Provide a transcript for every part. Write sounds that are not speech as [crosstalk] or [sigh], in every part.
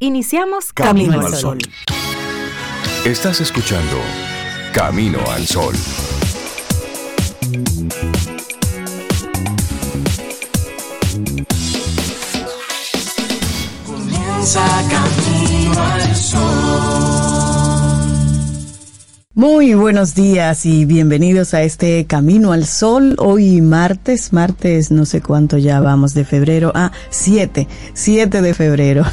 Iniciamos Camino, al Sol. Estás escuchando Camino al Sol. Comienza Camino al Sol. Muy buenos días y bienvenidos a este Camino al Sol. Hoy martes, martes no sé cuánto ya vamos de febrero. Ah, 7, 7 de febrero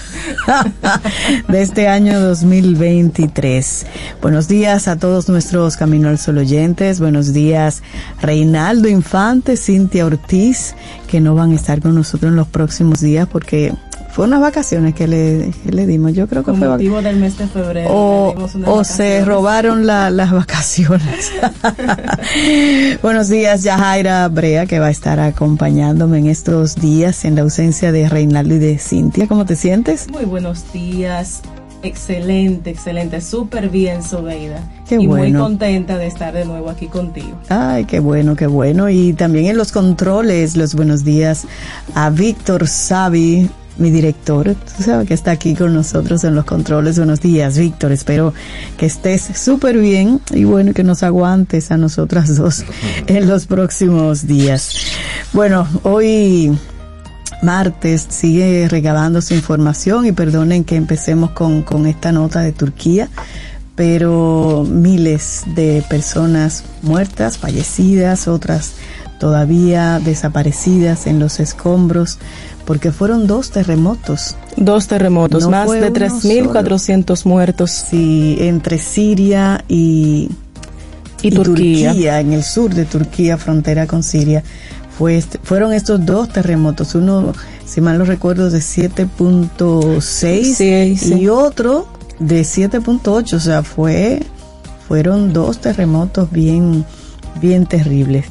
[laughs] de este año 2023. Buenos días a todos nuestros Camino al Sol oyentes. Buenos días Reinaldo Infante, Cintia Ortiz, que no van a estar con nosotros en los próximos días porque fue unas vacaciones que le, le dimos. Yo creo que Con fue motivo del mes de febrero. o, le dimos unas o se robaron la- las vacaciones. [laughs] Buenos días, Yajaira Brea, que va a estar acompañándome en estos días en la ausencia de Reinaldo y de Cintia. ¿Cómo te sientes? Muy buenos días. Excelente, excelente. Súper bien, Sobeida. Qué y muy contenta de estar de nuevo aquí contigo. Ay, qué bueno, qué bueno. Y también en los controles, los buenos días a Víctor Savi, mi director. Tú sabes que está aquí con nosotros en los controles. Buenos días, Víctor. Espero que estés súper bien y bueno, que nos aguantes a nosotras dos en los próximos días. Bueno, hoy martes sigue regalando su información y perdonen que empecemos con, con esta nota de Turquía, pero miles de personas muertas, fallecidas, otras todavía desaparecidas en los escombros, porque fueron dos terremotos. Dos terremotos, No más de uno 3.400 muertos. Sí, entre Siria y, Y Turquía. en el sur de Turquía, frontera con Siria. Fue este- fueron estos dos terremotos, uno, si mal no recuerdo, de 7.6 Sí, sí. y otro de 7.8, o sea, fue, fueron dos terremotos bien, bien terribles.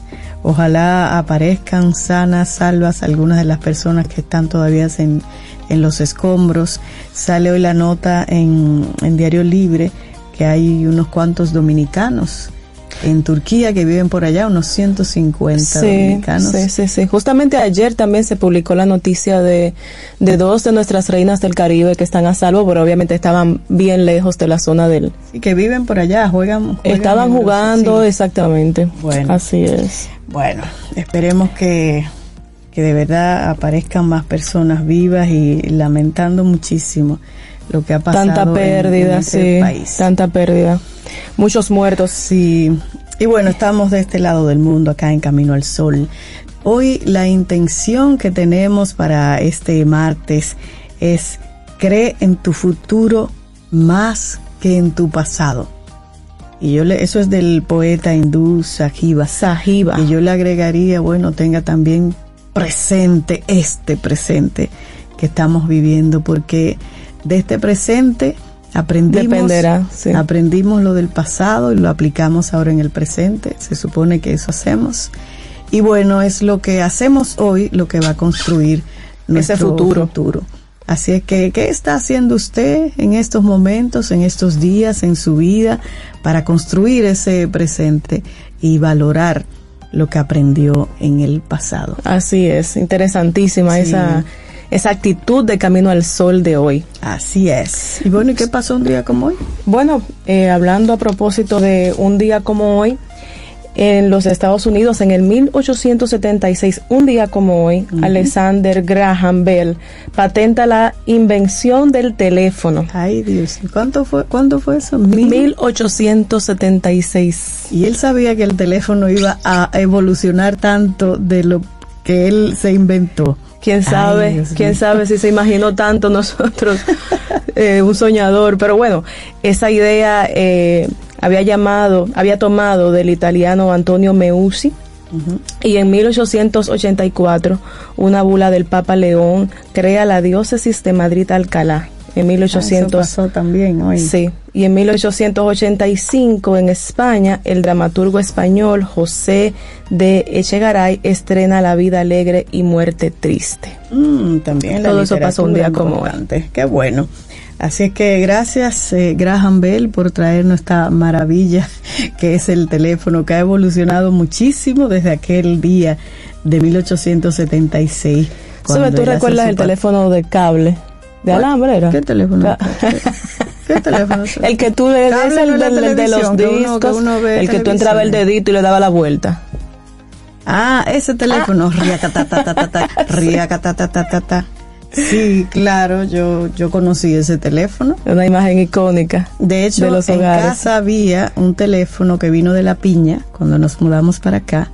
Ojalá aparezcan sanas, salvas algunas de las personas que están todavía en, en los escombros. Sale hoy la nota en, en Diario Libre que hay unos cuantos dominicanos en Turquía que viven por allá, unos 150 Sí, dominicanos. sí, sí, sí. Justamente ayer también se publicó la noticia de, de dos de nuestras reinas del Caribe que están a salvo, pero obviamente estaban bien lejos de la zona del... Y que viven por allá, juegan. juegan Estaban en jugando, sí. exactamente. Bueno. Así es. Bueno, esperemos que, que de verdad aparezcan más personas vivas y lamentando muchísimo lo que ha pasado Tanta en- en pérdida, este sí. país. Tanta pérdida. Muchos muertos. Sí, y bueno, estamos de este lado del mundo, acá en Camino al Sol. Hoy la intención que tenemos para este martes es cree en tu futuro más que en tu pasado. Y yo le, eso es del poeta hindú Sahiba. Sahiba. Y yo le agregaría, bueno, tenga también presente, este presente que estamos viviendo, porque de este presente aprendimos, Dependerá, sí. aprendimos lo del pasado y lo aplicamos ahora en el presente. Se supone que eso hacemos. Y bueno, es lo que hacemos hoy lo que va a construir nuestro futuro. futuro. Así es que, ¿qué está haciendo usted en estos momentos, en estos días, en su vida, para construir ese presente y valorar lo que aprendió en el pasado? Así es, interesantísima Sí. esa, esa actitud de camino al sol de hoy. Así es. Y bueno, ¿y qué pasó un día como hoy? Bueno, eh, hablando a propósito de un día como hoy, en los Estados Unidos, en el 1876, un día como hoy, Alexander Graham Bell patenta la invención del teléfono. Ay, Dios. ¿Cuánto fue, ¿Cuándo fue eso? Mil- 1876. Y él sabía que el teléfono iba a evolucionar tanto de lo que él se inventó. Quién sabe, quién sabe si se imaginó tanto nosotros, [laughs] eh, un soñador. Pero bueno, esa idea eh, había llamado, había tomado del italiano Antonio Meucci. Y en 1884, una bula del Papa León crea la diócesis de Madrid-Alcalá. En Eso 1800, pasó también hoy. Sí, y en 1885 en España, el dramaturgo español José de Echegaray estrena La vida alegre y muerte triste. Mm, también la Todo eso pasó un día como importante. Qué bueno. Así es que gracias eh, Graham Bell por traernos esta maravilla [laughs] que es el teléfono que ha evolucionado muchísimo desde aquel día de 1876. ¿Sabes? ¿Tú recuerdas el teléfono de cable? De alambre era. ¿Qué teléfono? ¿Qué teléfono? [laughs] el que tú le des el del- del- de los televisión, que uno- que discos, uno ve el que tú entraba el dedito y le daba la vuelta. Ah, ese teléfono. [laughs] [laughs] Riacatatatata. Sí, claro, yo, yo conocí ese teléfono. Una imagen icónica. De hecho, de los en hogares. casa había un teléfono que vino de la piña cuando nos mudamos para acá,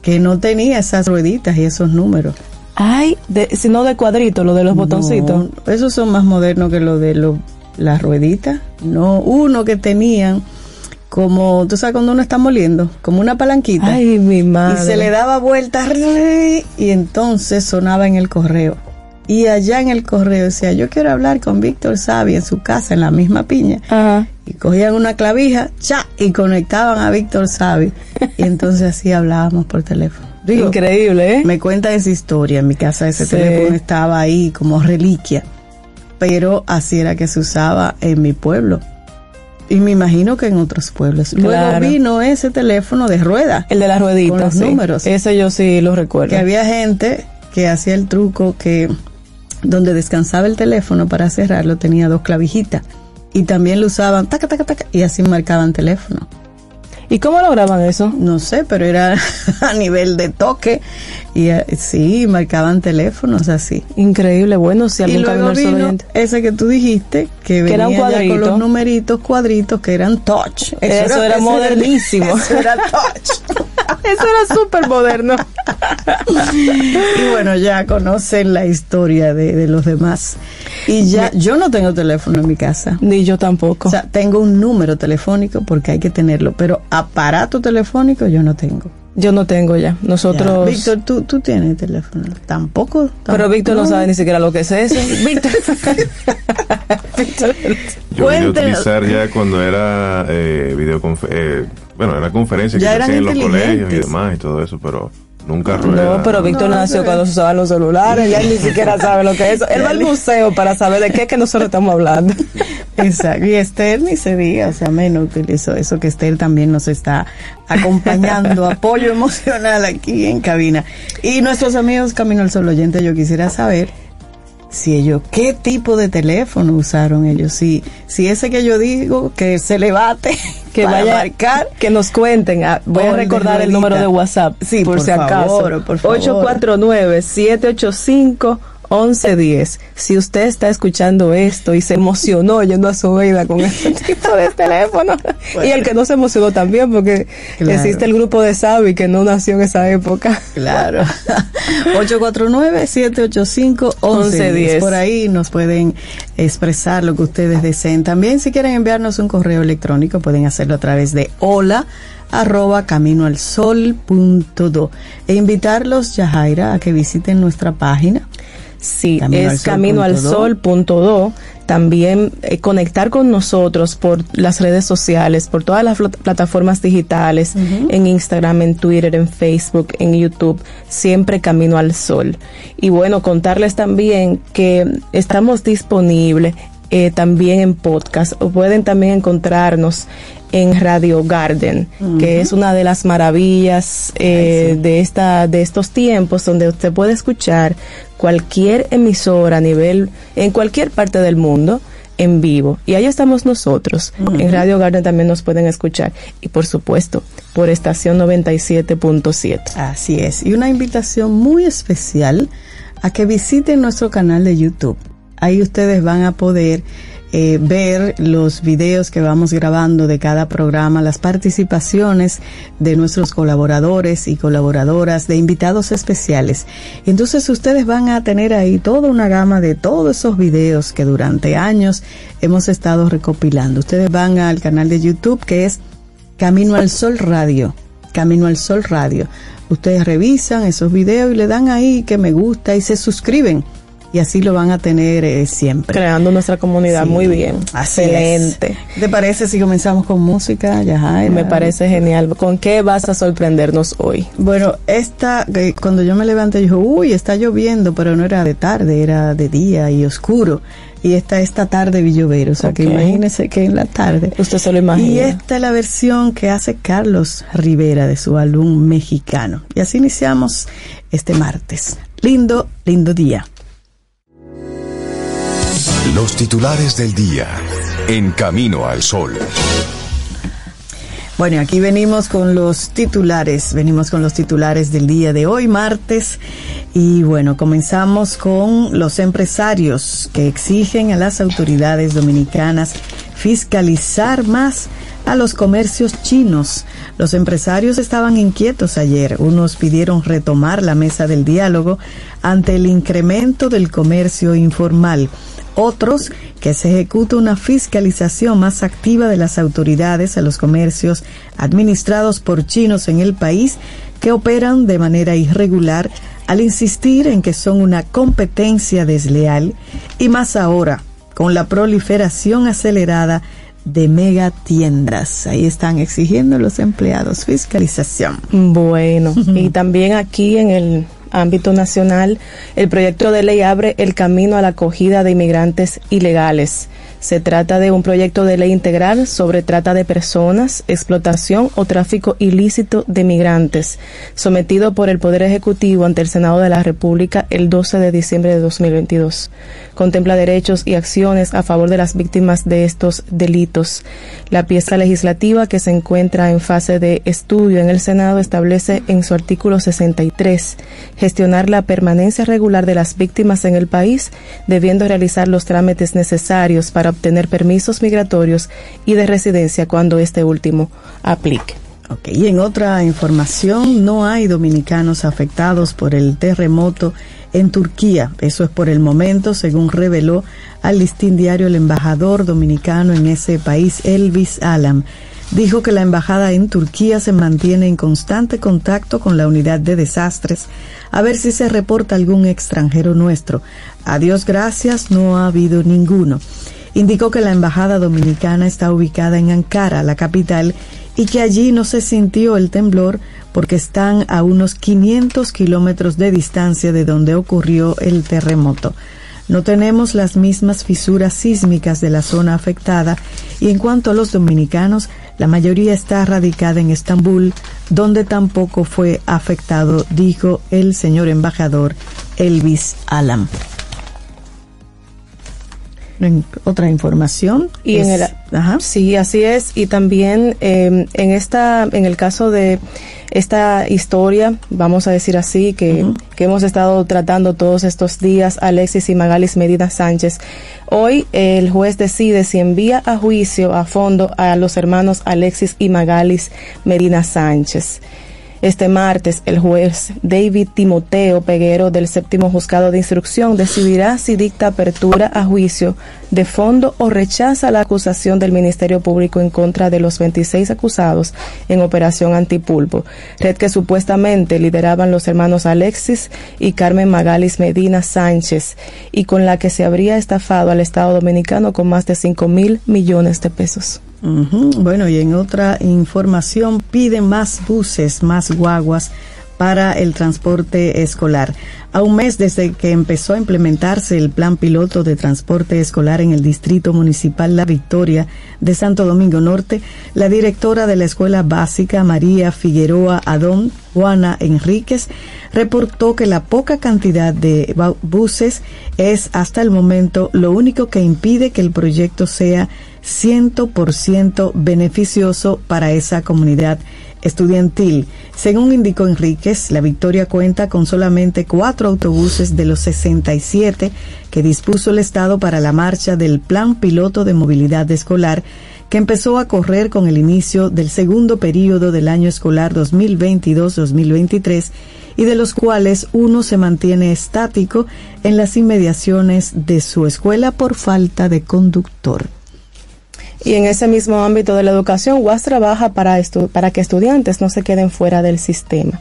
que no tenía esas rueditas y esos números. Ay, de, sino de cuadrito, lo de los botoncitos. No, esos son más modernos que lo de lo- las rueditas. No, uno que tenían como, tú sabes cuando uno está moliendo, como una palanquita. Ay, mi y madre. se le daba vuelta y entonces sonaba en el correo. Y allá en el correo decía, yo quiero hablar con Víctor Sabi en su casa, en la misma piña. Ajá. Y cogían una clavija, cha, y conectaban a Víctor Sabi. Y entonces así hablábamos por teléfono. Digo, Increíble, ¿eh? me cuenta esa historia. En mi casa ese Sí. teléfono estaba ahí como reliquia. Pero así era que se usaba en mi pueblo. Y me imagino que en otros pueblos. Luego Claro. vino ese teléfono de rueda. El de las rueditas. Con los sí. números. Ese yo sí lo recuerdo. Que había gente que hacía el truco que donde descansaba el teléfono para cerrarlo tenía dos clavijitas. Y también lo usaban taca, taca, taca, y así marcaban teléfono. ¿Y cómo lograban eso? No sé, pero era [laughs] a nivel de toque. Y eh, sí, marcaban teléfonos así. Increíble, bueno, si y algún luego camino vino ese que tú dijiste, que Que venía ya con los numeritos cuadritos que eran touch. Eso era modernísimo. [laughs] Eso era touch. [laughs] Eso era súper moderno. y bueno, ya conocen la historia de, de los demás. Y ya, yo no tengo teléfono en mi casa. Ni yo tampoco. O sea, tengo un número telefónico porque hay que tenerlo, pero aparato telefónico yo no tengo. Yo no tengo ya. Ya. Nosotros. Víctor, ¿tú, tú tienes teléfono. Tampoco. Pero Víctor no. sabe ni siquiera lo que es eso. [laughs] Víctor. Víctor. Yo vine a utilizar ya cuando era eh, videoconf- eh, bueno, era conferencia que Ya se eran hacían en los colegios y demás y todo eso, pero nunca rueda. No, pero Víctor No, nació cuando se usaban los celulares, ya él ni siquiera sabe lo que es eso. Él va al museo para saber de qué es que nosotros estamos hablando. [laughs] Exacto. Y Esther ni se diga, o sea, menos utilizó eso que Esther también nos está acompañando, [laughs] apoyo emocional aquí en cabina. Y nuestros amigos Camino al Sol oyente, yo quisiera saber si ellos, qué tipo de teléfono usaron ellos, si, si ese que yo digo que se le bate, que para vaya, marcar. Que nos cuenten. Ah, voy a recordar el número de WhatsApp. Sí, por, por si favor, acaso. 849-785 1110. Si usted está escuchando esto y se emocionó yendo a su vida con este [laughs] tipo de teléfono, y el que no se emocionó también, porque existe el grupo de Savi que no nació en esa época. Claro. [laughs] 849-785-1110. Por ahí nos pueden expresar lo que ustedes deseen. También, si quieren enviarnos un correo electrónico, pueden hacerlo a través de hola arroba camino al sol punto do. e invitarlos Yajaira a que visiten nuestra página Sí, Camino es al sol punto do. También eh, conectar con nosotros por las redes sociales, por todas las plat- plataformas digitales, en Instagram, en Twitter, en Facebook, en YouTube, siempre Camino al Sol. Y bueno, contarles también que estamos disponibles eh, también en podcast, o pueden también encontrarnos en Radio Garden, que es una de las maravillas eh, de esta de estos tiempos donde usted puede escuchar cualquier emisora a nivel en cualquier parte del mundo en vivo. Y ahí estamos nosotros. En Radio Garden también nos pueden escuchar. Y por supuesto por estación 97.7 Así es. Y una invitación muy especial a que visiten nuestro canal de YouTube. Ahí ustedes van a poder eh, ver los videos que vamos grabando de cada programa, las participaciones de nuestros colaboradores y colaboradoras, de invitados especiales. Entonces ustedes van a tener ahí toda una gama de todos esos videos que durante años hemos estado recopilando. Ustedes van al canal de YouTube que es Camino al Sol Radio. Camino al Sol Radio. Ustedes revisan esos videos y le dan ahí que me gusta y se suscriben. Y así lo van a tener eh, siempre. creando nuestra comunidad Sí, muy bien así excelente es. ¿Te parece si comenzamos con música? Yajaira? me parece genial con qué vas a sorprendernos hoy Bueno, esta, eh, cuando yo me levanté, yo dije, uy, está lloviendo, pero no era de tarde, era de día y oscuro. Y esta, esta tarde vi llover, o sea que imagínese que en la tarde. usted se lo imagina Y esta es la versión que hace Carlos Rivera de su álbum mexicano. Y así iniciamos este martes. Lindo, lindo día. Los titulares del día en Camino al Sol. Bueno, aquí venimos con los titulares, venimos con los titulares del día de hoy, martes, y bueno, comenzamos con los empresarios que exigen a las autoridades dominicanas fiscalizar más a los comercios chinos. Los empresarios estaban inquietos ayer. Unos pidieron retomar la mesa del diálogo ante el incremento del comercio informal. Otros que se ejecute una fiscalización más activa de las autoridades a los comercios administrados por chinos en el país que operan de manera irregular al insistir en que son una competencia desleal y más ahora con la proliferación acelerada de mega tiendas. Ahí están exigiendo los empleados fiscalización. Bueno, [laughs] y también aquí en el ámbito nacional, el proyecto de ley abre el camino a la acogida de inmigrantes ilegales. Se trata de un proyecto de ley integral sobre trata de personas, explotación o tráfico ilícito de migrantes, sometido por el Poder Ejecutivo ante el Senado de la República el 12 de diciembre de 2022. Contempla derechos y acciones a favor de las víctimas de estos delitos. La pieza legislativa que se encuentra en fase de estudio en el Senado establece en su artículo 63 gestionar la permanencia regular de las víctimas en el país, debiendo realizar los trámites necesarios para obtener permisos migratorios y de residencia cuando este último aplique. Ok, y en otra información, no hay dominicanos afectados por el terremoto en Turquía. Eso es por el momento, según reveló al listín diario el embajador dominicano en ese país, Elvis Alam. Dijo que la embajada en Turquía se mantiene en constante contacto con la unidad de desastres a ver si se reporta algún extranjero nuestro. A Dios gracias, no ha habido ninguno indicó que la embajada dominicana está ubicada en Ankara, la capital, y que allí no se sintió el temblor porque están a unos 500 kilómetros de distancia de donde ocurrió el terremoto. No tenemos las mismas fisuras sísmicas de la zona afectada y en cuanto a los dominicanos, la mayoría está radicada en Estambul, donde tampoco fue afectado, dijo el señor embajador Elvis Alam otra información. Y en el, sí, así es. Y también em, en esta, en el caso de esta historia, vamos a decir así, que, que hemos estado tratando todos estos días, Alexis y Magalis Medina Sánchez. Hoy el juez decide si envía a juicio a fondo a los hermanos Alexis y Magalis Medina Sánchez. Este martes, el juez David Timoteo Peguero del séptimo juzgado de instrucción decidirá si dicta apertura a juicio de fondo o rechaza la acusación del Ministerio Público en contra de los 26 acusados en Operación Antipulpo, red que supuestamente lideraban los hermanos Alexis y Carmen Magalis Medina Sánchez y con la que se habría estafado al Estado Dominicano con más de 5 mil millones de pesos. Bueno, y en otra información piden más buses, más guaguas para el transporte escolar. A un mes desde que empezó a implementarse el plan piloto de transporte escolar en el Distrito Municipal La Victoria de Santo Domingo Norte, la directora de la Escuela Básica, María Figueroa Adón, Juana Enríquez, reportó que la poca cantidad de buses es hasta el momento lo único que impide que el proyecto sea 100% beneficioso para esa comunidad estudiantil. Según indicó Enríquez, la Victoria cuenta con solamente cuatro autobuses de los 67 que dispuso el Estado para la marcha del Plan Piloto de Movilidad Escolar que empezó a correr con el inicio del segundo periodo del año escolar 2022-2023 y de los cuales uno se mantiene estático en las inmediaciones de su escuela por falta de conductor. Y en ese mismo ámbito de la educación, UAS trabaja para, para que estudiantes no se queden fuera del sistema.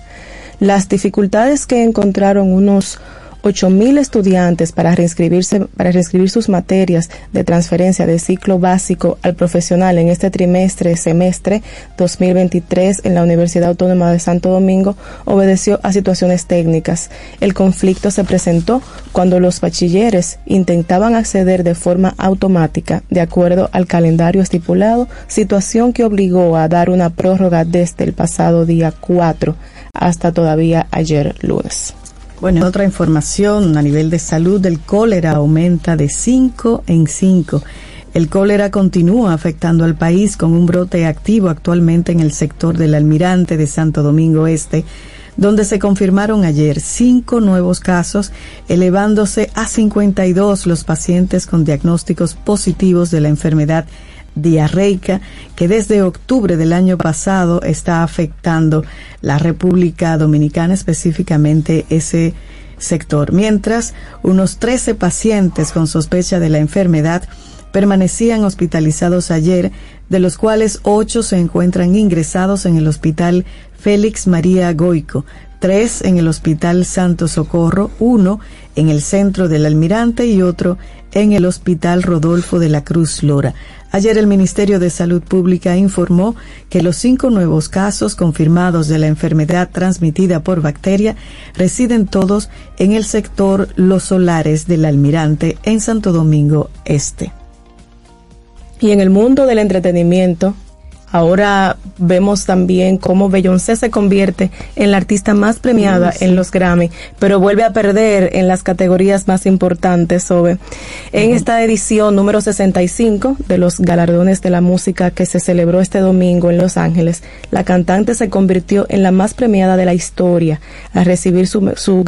Las dificultades que encontraron unos 8.000 estudiantes para reinscribirse, para reinscribir sus materias de transferencia de ciclo básico al profesional en este trimestre, semestre 2023 en la Universidad Autónoma de Santo Domingo obedeció a situaciones técnicas. El conflicto se presentó cuando los bachilleres intentaban acceder de forma automática de acuerdo al calendario estipulado, situación que obligó a dar una prórroga desde el pasado día 4 hasta todavía ayer lunes. Bueno, otra información a nivel de salud, el cólera aumenta de 5 en 5. El cólera continúa afectando al país con un brote activo actualmente en el sector del Almirante de Santo Domingo Este, donde se confirmaron ayer cinco nuevos casos, elevándose a 52 los pacientes con diagnósticos positivos de la enfermedad diarreica que desde octubre del año pasado está afectando la República Dominicana, específicamente ese sector. Mientras, unos 13 pacientes con sospecha de la enfermedad permanecían hospitalizados ayer, de los cuales ocho se encuentran ingresados en el Hospital Félix María Goico, tres en el Hospital Santo Socorro, uno en el Centro del Almirante y otro en el Hospital Rodolfo de la Cruz Lora. Ayer el Ministerio de Salud Pública informó que los cinco nuevos casos confirmados de la enfermedad transmitida por bacteria residen todos en el sector Los Solares del Almirante en Santo Domingo Este. Y en el mundo del entretenimiento, Ahora vemos también cómo Beyoncé se convierte en la artista más premiada en los Grammy, pero vuelve a perder en las categorías más importantes sobre en esta edición número 65 de los galardones de la música que se celebró este domingo en Los Ángeles. La cantante se convirtió en la más premiada de la historia al recibir su, su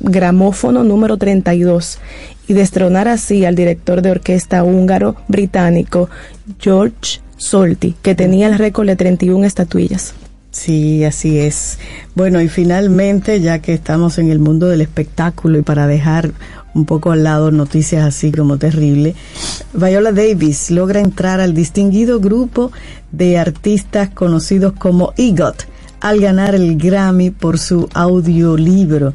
gramófono número 32 y destronar así al director de orquesta húngaro británico George Solti, que tenía el récord de 31 estatuillas. Sí, así es. Bueno, y finalmente, ya que estamos en el mundo del espectáculo y para dejar un poco al lado noticias así como terrible, Viola Davis logra entrar al distinguido grupo de artistas conocidos como EGOT al ganar el Grammy por su audiolibro.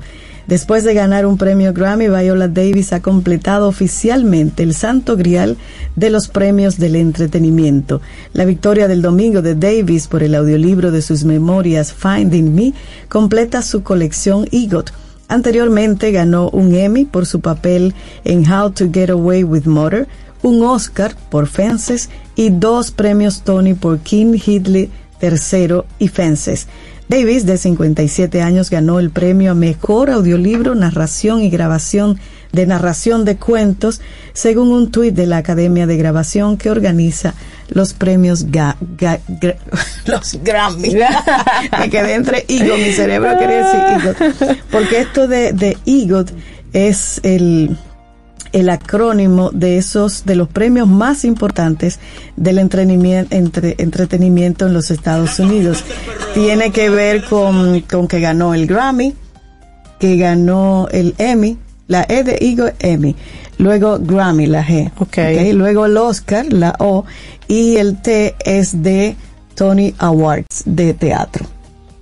Después de ganar un premio Grammy, Viola Davis ha completado oficialmente el santo grial de los premios del entretenimiento. La victoria del domingo de Davis por el audiolibro de sus memorias Finding Me completa su colección EGOT. Anteriormente ganó un Emmy por su papel en How to Get Away with Murder, un Oscar por Fences y dos premios Tony por King Hitler III y Fences. Davis, de 57 años, ganó el premio a Mejor Audiolibro, Narración y Grabación de Narración de Cuentos, según un tuit de la Academia de Grabación que organiza los premios [laughs] los Grammy. [laughs] Me quedé entre EGOT, mi cerebro quería decir EGOT. Porque esto de, de EGOT es el el acrónimo de esos, de los premios más importantes del entretenimiento, entre, entretenimiento en los Estados Unidos. Tiene que ver con, con que ganó el Grammy, que ganó el Emmy, la E de Eagle Emmy, luego Grammy, la G, okay. luego el Oscar, la O, y el T es de Tony Awards de teatro.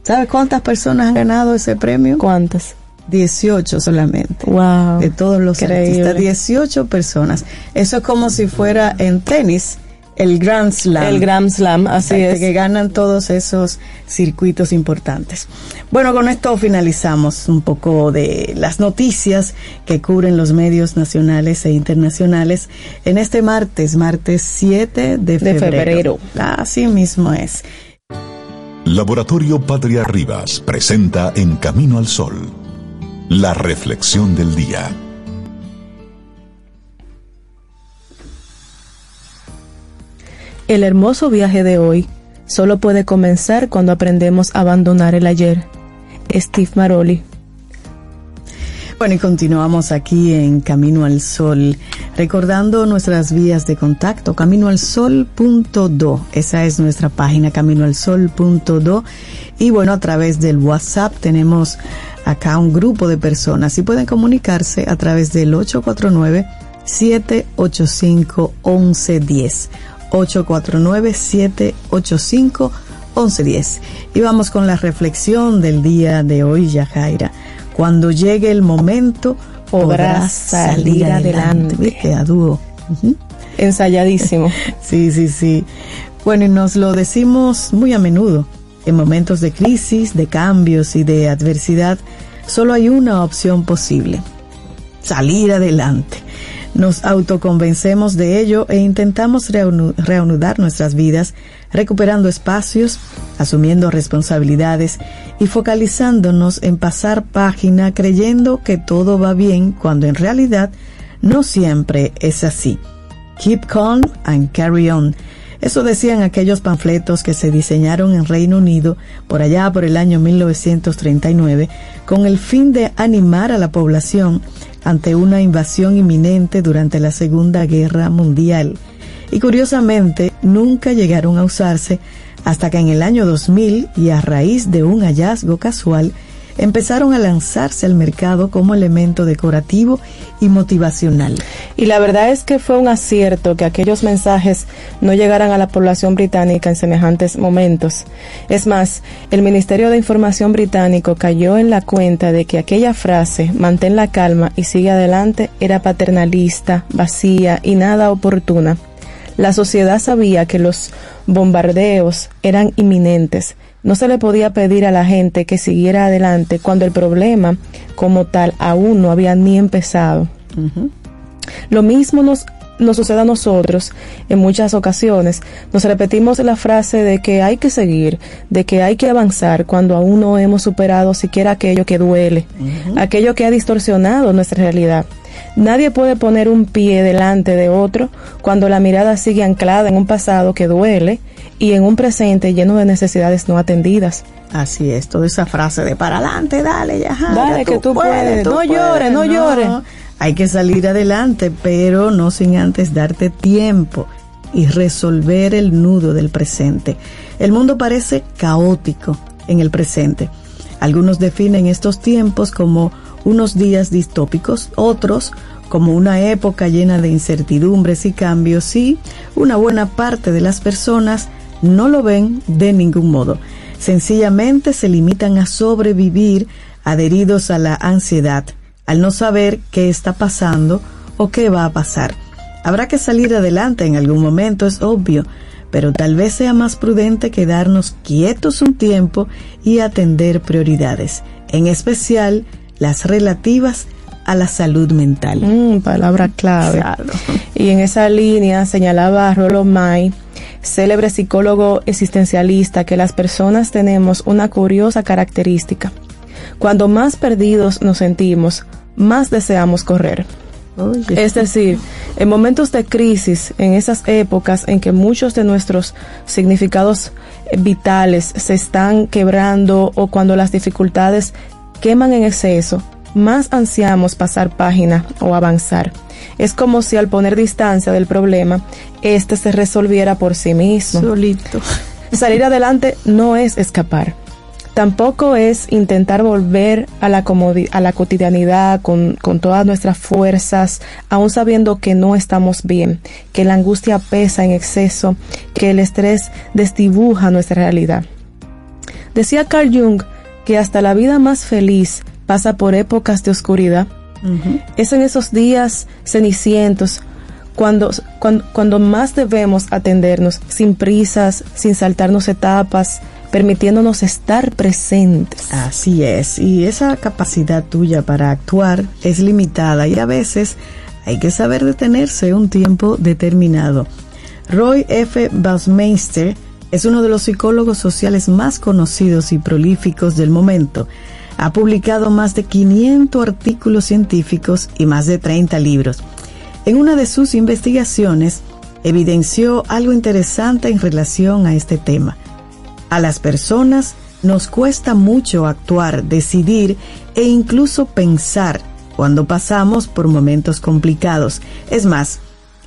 ¿Sabes cuántas personas han ganado ese premio? ¿Cuántas? 18 solamente. Wow. De todos los artistas. 18 personas. Eso es como si fuera en tenis el Grand Slam. El Grand Slam, así es. Que ganan todos esos circuitos importantes. Bueno, con esto finalizamos un poco de las noticias que cubren los medios nacionales e internacionales en este martes, martes 7 de febrero. De febrero. Así mismo es. Laboratorio Patria Rivas presenta En Camino al Sol la reflexión del día. El hermoso viaje de hoy solo puede comenzar cuando aprendemos a abandonar el ayer. Steve Maroli. Bueno, y continuamos aquí en Camino al Sol, recordando nuestras vías de contacto, caminoalsol.do, esa es nuestra página, caminoalsol.do, y bueno, a través del WhatsApp tenemos acá un grupo de personas y pueden comunicarse a través del 849-785-1110. 849-785-1110. Y vamos con la reflexión del día de hoy, Yajaira. Cuando llegue el momento, podrás salir, adelante. ¿Viste? A dúo. Ensayadísimo. [laughs] sí, sí, sí. Bueno, y nos lo decimos muy a menudo en momentos de crisis, de cambios y de adversidad, solo hay una opción posible, salir adelante. Nos autoconvencemos de ello e intentamos reanu- reanudar nuestras vidas, recuperando espacios, asumiendo responsabilidades y focalizándonos en pasar página creyendo que todo va bien cuando en realidad no siempre es así. Keep calm and carry on. Eso decían aquellos panfletos que se diseñaron en Reino Unido por allá por el año 1939 con el fin de animar a la población ante una invasión inminente durante la Segunda Guerra Mundial. Y curiosamente nunca llegaron a usarse hasta que en el año 2000 y a raíz de un hallazgo casual empezaron a lanzarse al mercado como elemento decorativo y motivacional. Y la verdad es que fue un acierto que aquellos mensajes no llegaran a la población británica en semejantes momentos. Es más, el Ministerio de Información británico cayó en la cuenta de que aquella frase, mantén la calma y sigue adelante, era paternalista, vacía y nada oportuna. La sociedad sabía que los bombardeos eran inminentes. No se le podía pedir a la gente que siguiera adelante cuando el problema como tal aún no había ni empezado. Lo mismo nos, nos sucede a nosotros en muchas ocasiones. Nos repetimos la frase de que hay que seguir, de que hay que avanzar cuando aún no hemos superado siquiera aquello que duele, aquello que ha distorsionado nuestra realidad. Nadie puede poner un pie delante de otro cuando la mirada sigue anclada en un pasado que duele y en un presente lleno de necesidades no atendidas. Así es, toda esa frase de para adelante, dale, ya, Dale, que tú puedes, no llores, no llores. Hay que salir adelante, pero no sin antes darte tiempo y resolver el nudo del presente. El mundo parece caótico en el presente. Algunos definen estos tiempos como unos días distópicos, otros como una época llena de incertidumbres y cambios y una buena parte de las personas no lo ven de ningún modo. Sencillamente se limitan a sobrevivir adheridos a la ansiedad, al no saber qué está pasando o qué va a pasar. Habrá que salir adelante en algún momento, es obvio, pero tal vez sea más prudente quedarnos quietos un tiempo y atender prioridades, en especial las relativas a la salud mental. Mm, palabra clave. Claro. Y en esa línea señalaba Rollo May, célebre psicólogo existencialista, que las personas tenemos una curiosa característica. Cuando más perdidos nos sentimos, más deseamos correr. Oye. Es decir, en momentos de crisis, en esas épocas en que muchos de nuestros significados eh, vitales se están quebrando o cuando las dificultades queman en exceso, más ansiamos pasar página o avanzar. Es como si al poner distancia del problema, éste se resolviera por sí mismo. Solito. Salir adelante no es escapar. Tampoco es intentar volver a la, a la cotidianidad con, con todas nuestras fuerzas, aún sabiendo que no estamos bien, que la angustia pesa en exceso, que el estrés desdibuja nuestra realidad. Decía Carl Jung que hasta la vida más feliz pasa por épocas de oscuridad. Es en esos días cenicientos cuando, cuando, cuando más debemos atendernos, sin prisas, sin saltarnos etapas, permitiéndonos estar presentes. Así es, y esa capacidad tuya para actuar es limitada y a veces hay que saber detenerse un tiempo determinado. Roy F. Baumeister es uno de los psicólogos sociales más conocidos y prolíficos del momento. Ha publicado más de 500 artículos científicos y más de 30 libros. En una de sus investigaciones evidenció algo interesante en relación a este tema. A las personas nos cuesta mucho actuar, decidir e incluso pensar cuando pasamos por momentos complicados. Es más,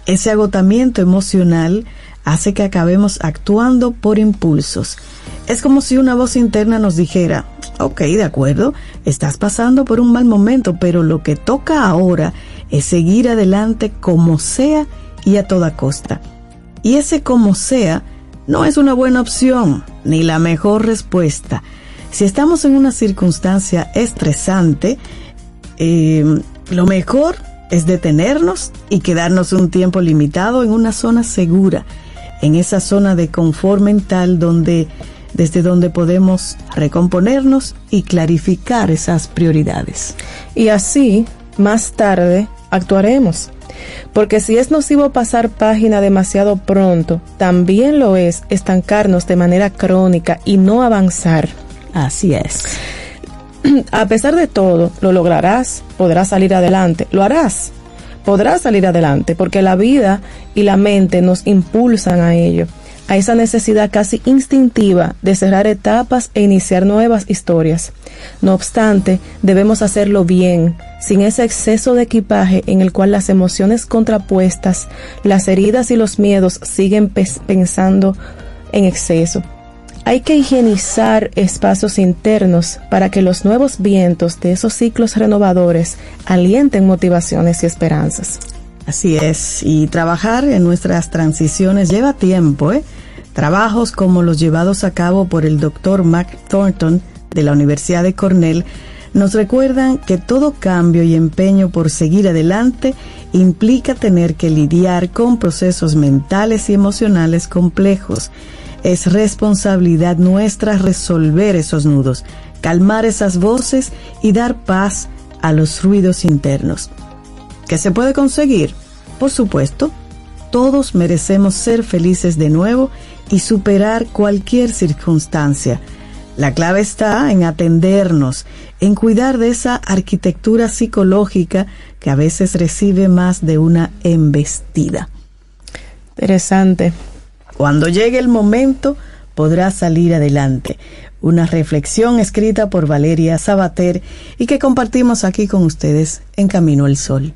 ese agotamiento emocional hace que acabemos actuando por impulsos. Es como si una voz interna nos dijera, ok, de acuerdo, estás pasando por un mal momento, pero lo que toca ahora es seguir adelante como sea y a toda costa. Y ese como sea no es una buena opción ni la mejor respuesta. Si estamos en una circunstancia estresante, eh, lo mejor es detenernos y quedarnos un tiempo limitado en una zona segura, en esa zona de confort mental donde desde donde podemos recomponernos y clarificar esas prioridades. Y así, más tarde, actuaremos. Porque si es nocivo pasar página demasiado pronto, también lo es estancarnos de manera crónica y no avanzar. Así es. [clears throat] A pesar de todo, lo lograrás, podrás salir adelante, lo harás, podrás salir adelante, porque la vida y la mente nos impulsan a ello a esa necesidad casi instintiva de cerrar etapas e iniciar nuevas historias. No obstante, debemos hacerlo bien, sin ese exceso de equipaje en el cual las emociones contrapuestas, las heridas y los miedos siguen pensando en exceso. Hay que higienizar espacios internos para que los nuevos vientos de esos ciclos renovadores alienten motivaciones y esperanzas. Así es, y trabajar en nuestras transiciones lleva tiempo, ¿eh? Trabajos como los llevados a cabo por el doctor Mac Thornton de la Universidad de Cornell nos recuerdan que todo cambio y empeño por seguir adelante implica tener que lidiar con procesos mentales y emocionales complejos. Es responsabilidad nuestra resolver esos nudos, calmar esas voces y dar paz a los ruidos internos. ¿Qué se puede conseguir? Por supuesto, todos merecemos ser felices de nuevo y superar cualquier circunstancia. La clave está en atendernos, en cuidar de esa arquitectura psicológica que a veces recibe más de una embestida. Interesante. Cuando llegue el momento, podrá salir adelante. Una reflexión escrita por Valeria Sabater y que compartimos aquí con ustedes en Camino al Sol.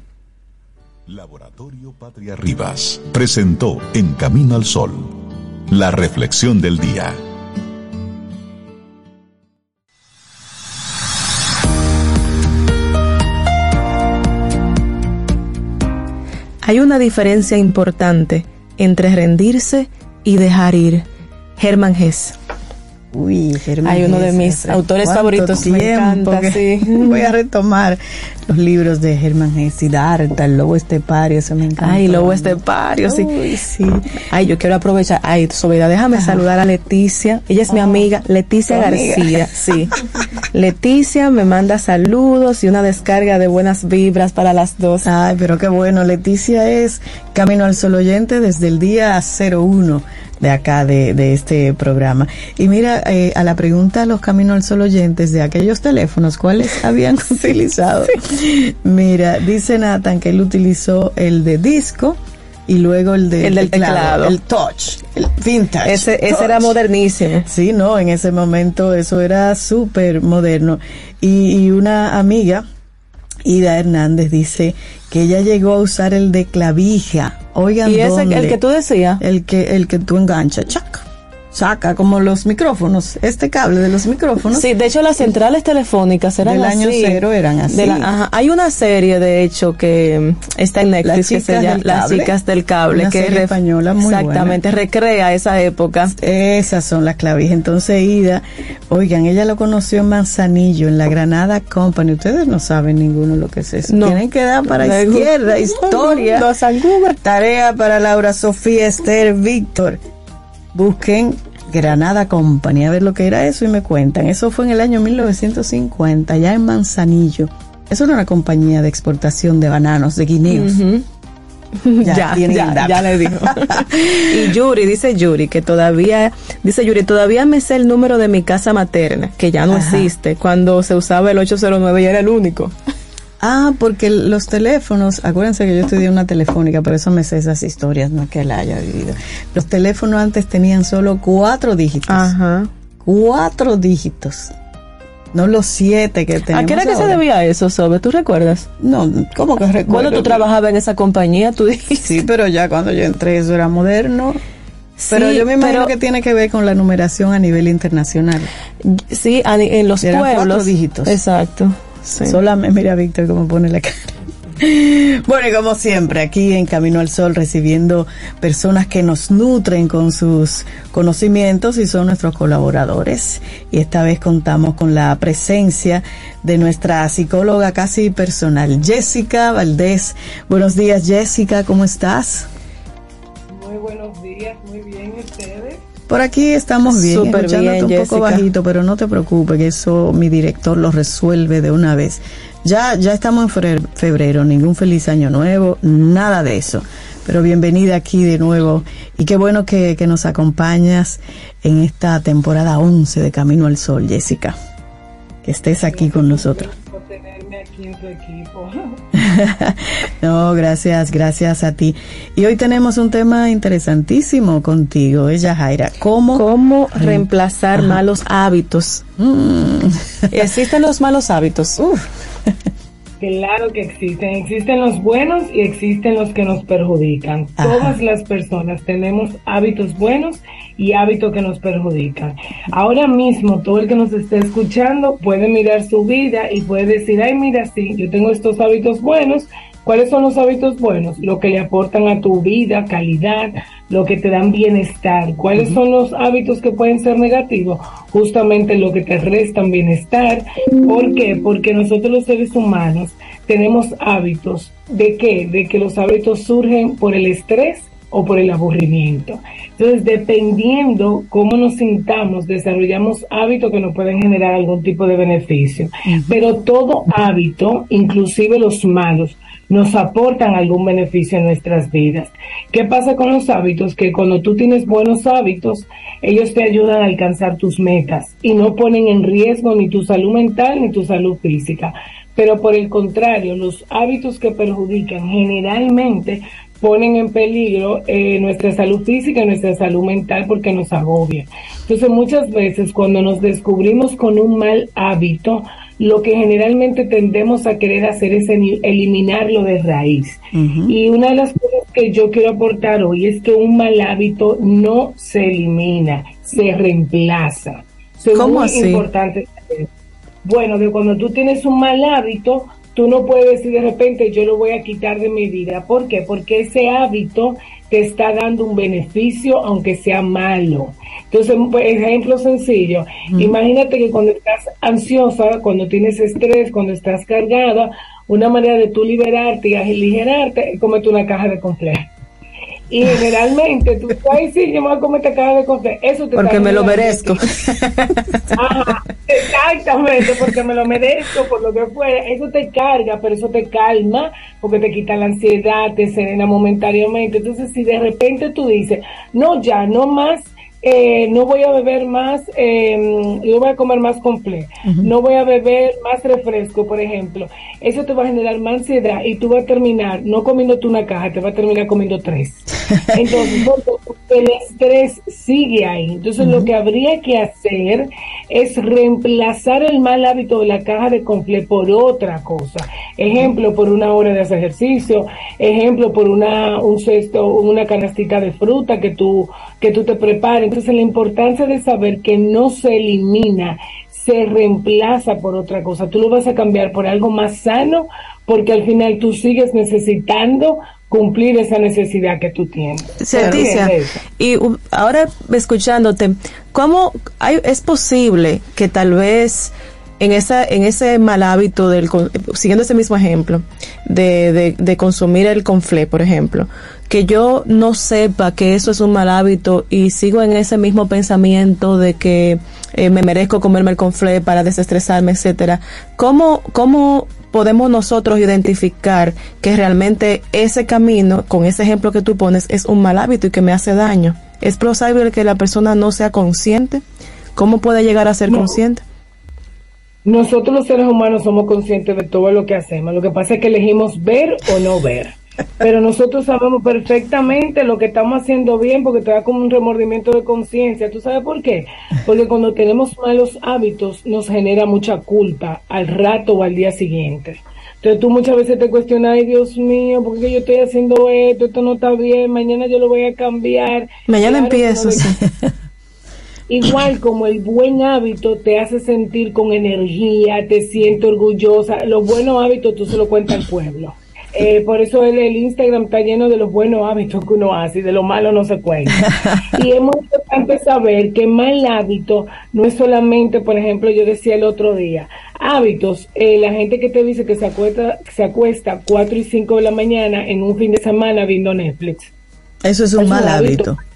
Laboratorio Patria Rivas presentó En Camino al Sol la reflexión del día. Hay una diferencia importante entre rendirse y dejar ir. Germán Hess. Uy, Germán Hay uno de mis autores favoritos, me encanta, sí. [laughs] Voy a retomar los libros de Germán Hesse, Siddhartha, el lobo estepario, eso me encanta. Ay, lobo estepario, sí. Uy, sí. Ay, yo quiero aprovechar. Ay, Sobeida, déjame saludar a Leticia. Ella es mi amiga, Leticia amiga. García. [laughs] Sí. Leticia me manda saludos y una descarga de buenas vibras para las dos. Ay, pero qué bueno. Leticia es Camino al Sol oyente desde el día 01 de acá de, de este programa. Y mira, eh, a la pregunta a los Camino al Sol oyentes de aquellos teléfonos, ¿cuáles [laughs] habían utilizado? Mira, dice Nathan que él utilizó el de disco y luego el, de El del teclado. el touch, el vintage. Ese, ese touch. era modernísimo. Sí, no, en ese momento eso era súper moderno. Y, y una amiga, Ida Hernández, dice que ella llegó a usar el de clavija. Oigan, Y ese, ¿dónde? el que tú decías. el que el que tú enganchas, chac, saca como los micrófonos, este cable de los micrófonos. Sí, de hecho las centrales telefónicas eran Del año cero eran así. De la- ajá. Hay una serie, de hecho, que mm, está en Netflix, Las que se llama Las chicas del cable, Una que serie ref- española muy exactamente recrea esa época. Esas son las clavijas. Entonces, Ida, oigan, ella lo conoció en Manzanillo, en la Granada Company. Ustedes no saben ninguno lo que es eso. No. Tienen que dar para izquierda, historia. Tarea para Laura Sofía, Esther, Víctor. Busquen Granada Company, a ver lo que era eso y me cuentan. Eso fue en el año 1950, ya en Manzanillo. Eso era una compañía de exportación de bananos, de guineos. [laughs] Ya, ya, ya le dijo. [laughs] y Yuri, dice Yuri, que todavía, dice Yuri, todavía me sé el número de mi casa materna, que ya no Ajá. existe. Cuando se usaba el 809 y era el único. Ah, porque los teléfonos, acuérdense que yo estudié una telefónica, por eso me sé esas historias, no es que la haya vivido. Los teléfonos antes tenían solo cuatro dígitos. Ajá. Cuatro dígitos. No los siete que tenemos ¿A qué era que se debía eso, Sobe? ¿Tú recuerdas? No, ¿cómo que recuerdo? Bueno, tú trabajabas en esa compañía, tú dijiste. Sí, pero ya cuando yo entré eso era moderno. Pero Sí, yo me imagino pero- que tiene que ver con la numeración a nivel internacional. Sí, en los Eran pueblos. cuatro dígitos. Exacto. Sí. Solamente, mira Víctor cómo pone la cara. [laughs] Bueno, y como siempre, aquí en Camino al Sol recibiendo personas que nos nutren con sus conocimientos y son nuestros colaboradores. Y esta vez contamos con la presencia de nuestra psicóloga casi personal, Jessica Valdés. Buenos días, Jessica, ¿cómo estás? Muy buenos días, muy bien ustedes. Por aquí estamos bien, Súper escuchándote bien, un poco bajito, pero no te preocupes, que eso mi director lo resuelve de una vez. Ya, ya estamos en febrero, febrero, ningún feliz año nuevo, nada de eso. Pero bienvenida aquí de nuevo y qué bueno que, que nos acompañas en esta temporada 11 de Camino al Sol, Jessica. Que estés aquí con nosotros. Aquí en equipo. [laughs] No, gracias, gracias a ti. Y hoy tenemos un tema interesantísimo contigo, ella Jaira. ¿Cómo? ¿Cómo reemplazar malos hábitos? Mm. [laughs] ¿Existen los malos hábitos? Claro que existen. Existen los buenos y existen los que nos perjudican. Ajá. Todas las personas tenemos hábitos buenos y hábitos que nos perjudican. Ahora mismo, todo el que nos esté escuchando puede mirar su vida y puede decir, ay, mira, sí, yo tengo estos hábitos buenos. ¿Cuáles son los hábitos buenos? Lo que le aportan a tu vida, calidad, lo que te dan bienestar. ¿Cuáles son los hábitos que pueden ser negativos? Justamente lo que te restan bienestar. ¿Por qué? Porque nosotros los seres humanos tenemos hábitos. ¿De qué? De que los hábitos surgen por el estrés o por el aburrimiento. Entonces, dependiendo cómo nos sintamos, desarrollamos hábitos que nos pueden generar algún tipo de beneficio. Pero todo hábito, inclusive los malos, nos aportan algún beneficio en nuestras vidas. ¿Qué pasa con los hábitos? Que cuando tú tienes buenos hábitos, ellos te ayudan a alcanzar tus metas y no ponen en riesgo ni tu salud mental ni tu salud física. Pero por el contrario, los hábitos que perjudican generalmente ponen en peligro eh, nuestra salud física y nuestra salud mental porque nos agobian. Entonces muchas veces cuando nos descubrimos con un mal hábito, lo que generalmente tendemos a querer hacer es eliminarlo de raíz. Y una de las cosas que yo quiero aportar hoy es que un mal hábito no se elimina, se reemplaza. Eso es ¿Cómo muy así? importante. Bueno, que cuando tú tienes un mal hábito, tú no puedes decir de repente yo lo voy a quitar de mi vida. ¿Por qué? Porque ese hábito te está dando un beneficio aunque sea malo. Entonces, un ejemplo sencillo, imagínate que cuando estás ansiosa, cuando tienes estrés, cuando estás cargada, una manera de tú liberarte y aligerarte es comerte una caja de complejo. Y generalmente tú ay sí, yo me voy a comer esta caja de complejo. Eso te Porque me lo merezco. Ajá, exactamente, porque me lo merezco, por lo que fuera. Eso te carga, pero eso te calma, porque te quita la ansiedad, te serena momentáneamente. Entonces, si de repente tú dices, no, ya, no más, eh, no voy a beber más, eh, no voy a comer más completo, no voy a beber más refresco, por ejemplo, eso te va a generar más ansiedad y tú vas a terminar no comiéndote una caja, te vas a terminar comiendo tres. [laughs] Entonces, el estrés sigue ahí. Entonces, lo que habría que hacer es reemplazar el mal hábito de la caja de confle por otra cosa. Ejemplo, por una hora de hacer ejercicio, ejemplo, por una un cesto, una canastita de fruta que tú que tú te prepares. Entonces, la importancia de saber que no se elimina, se reemplaza por otra cosa. Tú lo vas a cambiar por algo más sano porque al final tú sigues necesitando cumplir esa necesidad que tú tienes. Leticia, ¿Entiendes? y uh, ahora escuchándote, ¿cómo hay, es posible que tal vez en esa en ese mal hábito del siguiendo ese mismo ejemplo de, de, de consumir el conflé, por ejemplo, que yo no sepa que eso es un mal hábito y sigo en ese mismo pensamiento de que eh, me merezco comerme el conflé para desestresarme, etcétera. ¿Cómo cómo podemos nosotros identificar que realmente ese camino, con ese ejemplo que tú pones, es un mal hábito y que me hace daño? ¿Es posible que la persona no sea consciente? ¿Cómo puede llegar a ser No. consciente? Nosotros los seres humanos somos conscientes de todo lo que hacemos. Lo que pasa es que elegimos ver o no ver. Pero nosotros sabemos perfectamente lo que estamos haciendo bien porque te da como un remordimiento de conciencia. ¿Tú sabes por qué? Porque cuando tenemos malos hábitos nos genera mucha culpa al rato o al día siguiente. Entonces tú muchas veces te cuestionas, ay Dios mío, ¿por qué yo estoy haciendo esto? Esto no está bien, mañana yo lo voy a cambiar. Mañana Claro empiezo, no sí. Igual como el buen hábito te hace sentir con energía, te sientes orgullosa, los buenos hábitos tú se lo cuentas al pueblo. Eh, por eso el, el Instagram está lleno de los buenos hábitos que uno hace y de lo malo no se cuenta. [laughs] y es muy importante saber que mal hábito no es solamente, por ejemplo, yo decía el otro día, hábitos, eh, la gente que te dice que se acuesta, se acuesta 4 y 5 de la mañana en un fin de semana viendo Netflix. Eso es un Es un mal hábito. hábito.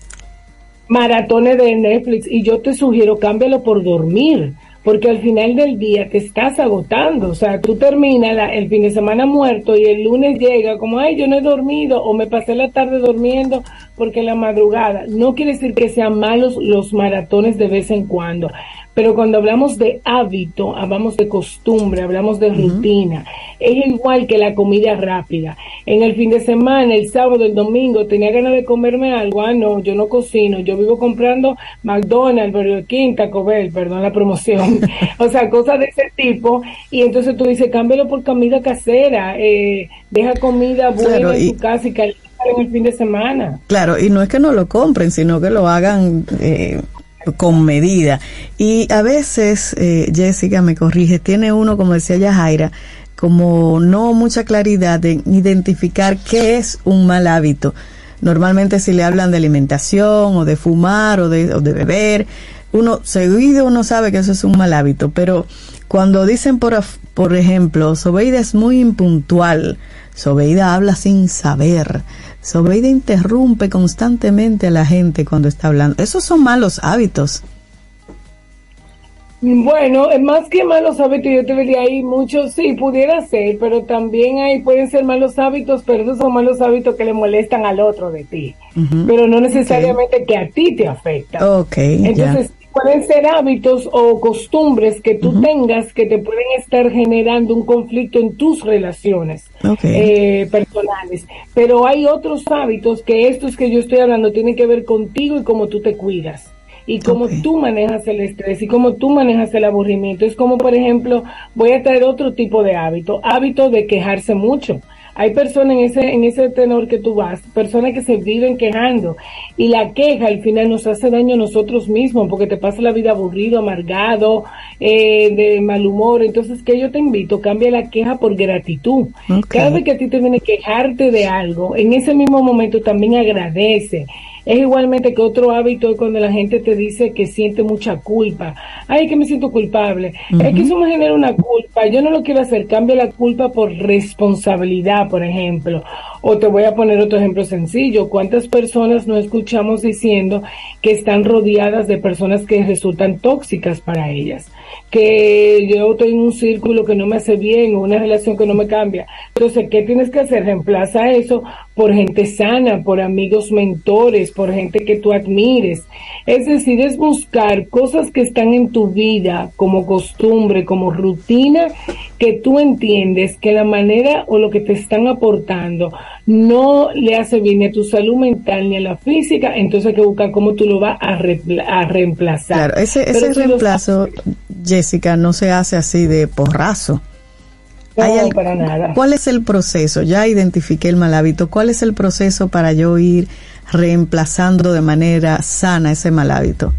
Maratones de Netflix y yo te sugiero cámbialo por dormir porque al final del día te estás agotando, o sea, tú terminas la- el fin de semana muerto y el lunes llega como, ay, yo no he dormido o me pasé la tarde durmiendo porque la madrugada. No quiere decir que sean malos los maratones de vez en cuando, pero cuando hablamos de hábito, hablamos de costumbre, hablamos de rutina, es igual que la comida rápida. En el fin de semana, el sábado, el domingo, tenía ganas de comerme algo, ah, no, yo no cocino, yo vivo comprando McDonald's, Burger King, Taco Bell, perdón la promoción, [laughs] o sea, cosas de ese tipo, y entonces tú dices, cámbialo por comida casera, eh, deja comida buena Claro, en y- tu casa y caliente en el fin de semana. Claro, y no es que no lo compren, sino que lo hagan eh, con medida. Y a veces, eh, Jessica me corrige, tiene uno, como decía ya Jaira, como no mucha claridad en identificar qué es un mal hábito. Normalmente si le hablan de alimentación o de fumar o de, o de beber, uno seguido uno sabe que eso es un mal hábito, pero cuando dicen por, por ejemplo, Sobeida es muy impuntual, Sobeida habla sin saber, Sobeida interrumpe constantemente a la gente cuando está hablando, esos son malos hábitos. Bueno, más que malos hábitos, yo te diría ahí muchos, sí, pudiera ser, pero también ahí pueden ser malos hábitos, pero esos son malos hábitos que le molestan al otro de ti, pero no necesariamente que a ti te afectan. Ok. Entonces, pueden ser hábitos o costumbres que tú tengas que te pueden estar generando un conflicto en tus relaciones eh, personales. Pero hay otros hábitos que estos que yo estoy hablando tienen que ver contigo y cómo tú te cuidas. Y cómo tú manejas el estrés y cómo tú manejas el aburrimiento. Es como, por ejemplo, voy a traer otro tipo de hábito, hábito de quejarse mucho. Hay personas en ese, en ese tenor que tú vas, personas que se viven quejando y la queja al final nos hace daño a nosotros mismos porque te pasa la vida aburrido, amargado, eh, de mal humor. Entonces, que yo te invito, cambia la queja por gratitud. Cada vez que a ti te viene quejarte de algo, en ese mismo momento también agradece. Es igualmente que otro hábito es cuando la gente te dice que siente mucha culpa. Ay, que me siento culpable. Es que eso me genera una culpa. Yo no lo quiero hacer. Cambia la culpa por responsabilidad, por ejemplo. O te voy a poner otro ejemplo sencillo. ¿Cuántas personas no escuchamos diciendo que están rodeadas de personas que resultan tóxicas para ellas? que yo estoy en un círculo que no me hace bien o una relación que no me cambia. Entonces, ¿qué tienes que hacer? Reemplaza eso por gente sana, por amigos mentores, por gente que tú admires. Es decir, es buscar cosas que están en tu vida como costumbre, como rutina, que tú entiendes que la manera o lo que te están aportando no le hace bien ni a tu salud mental ni a la física, entonces hay que buscar cómo tú lo vas a, reemplazar. Claro, ese, reemplazo, Jessica, no se hace así de porrazo. No, para nada. ¿Cuál es el proceso? Ya identifiqué el mal hábito. ¿Cuál es el proceso para yo ir reemplazando de manera sana ese mal hábito?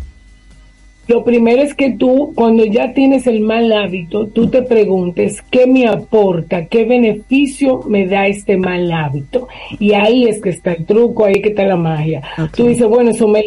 Lo primero es que tú, cuando ya tienes el mal hábito, tú te preguntes qué me aporta, qué beneficio me da este mal hábito. Y ahí es que está el truco, ahí es que está la magia. Ok. Tú dices, bueno, eso me-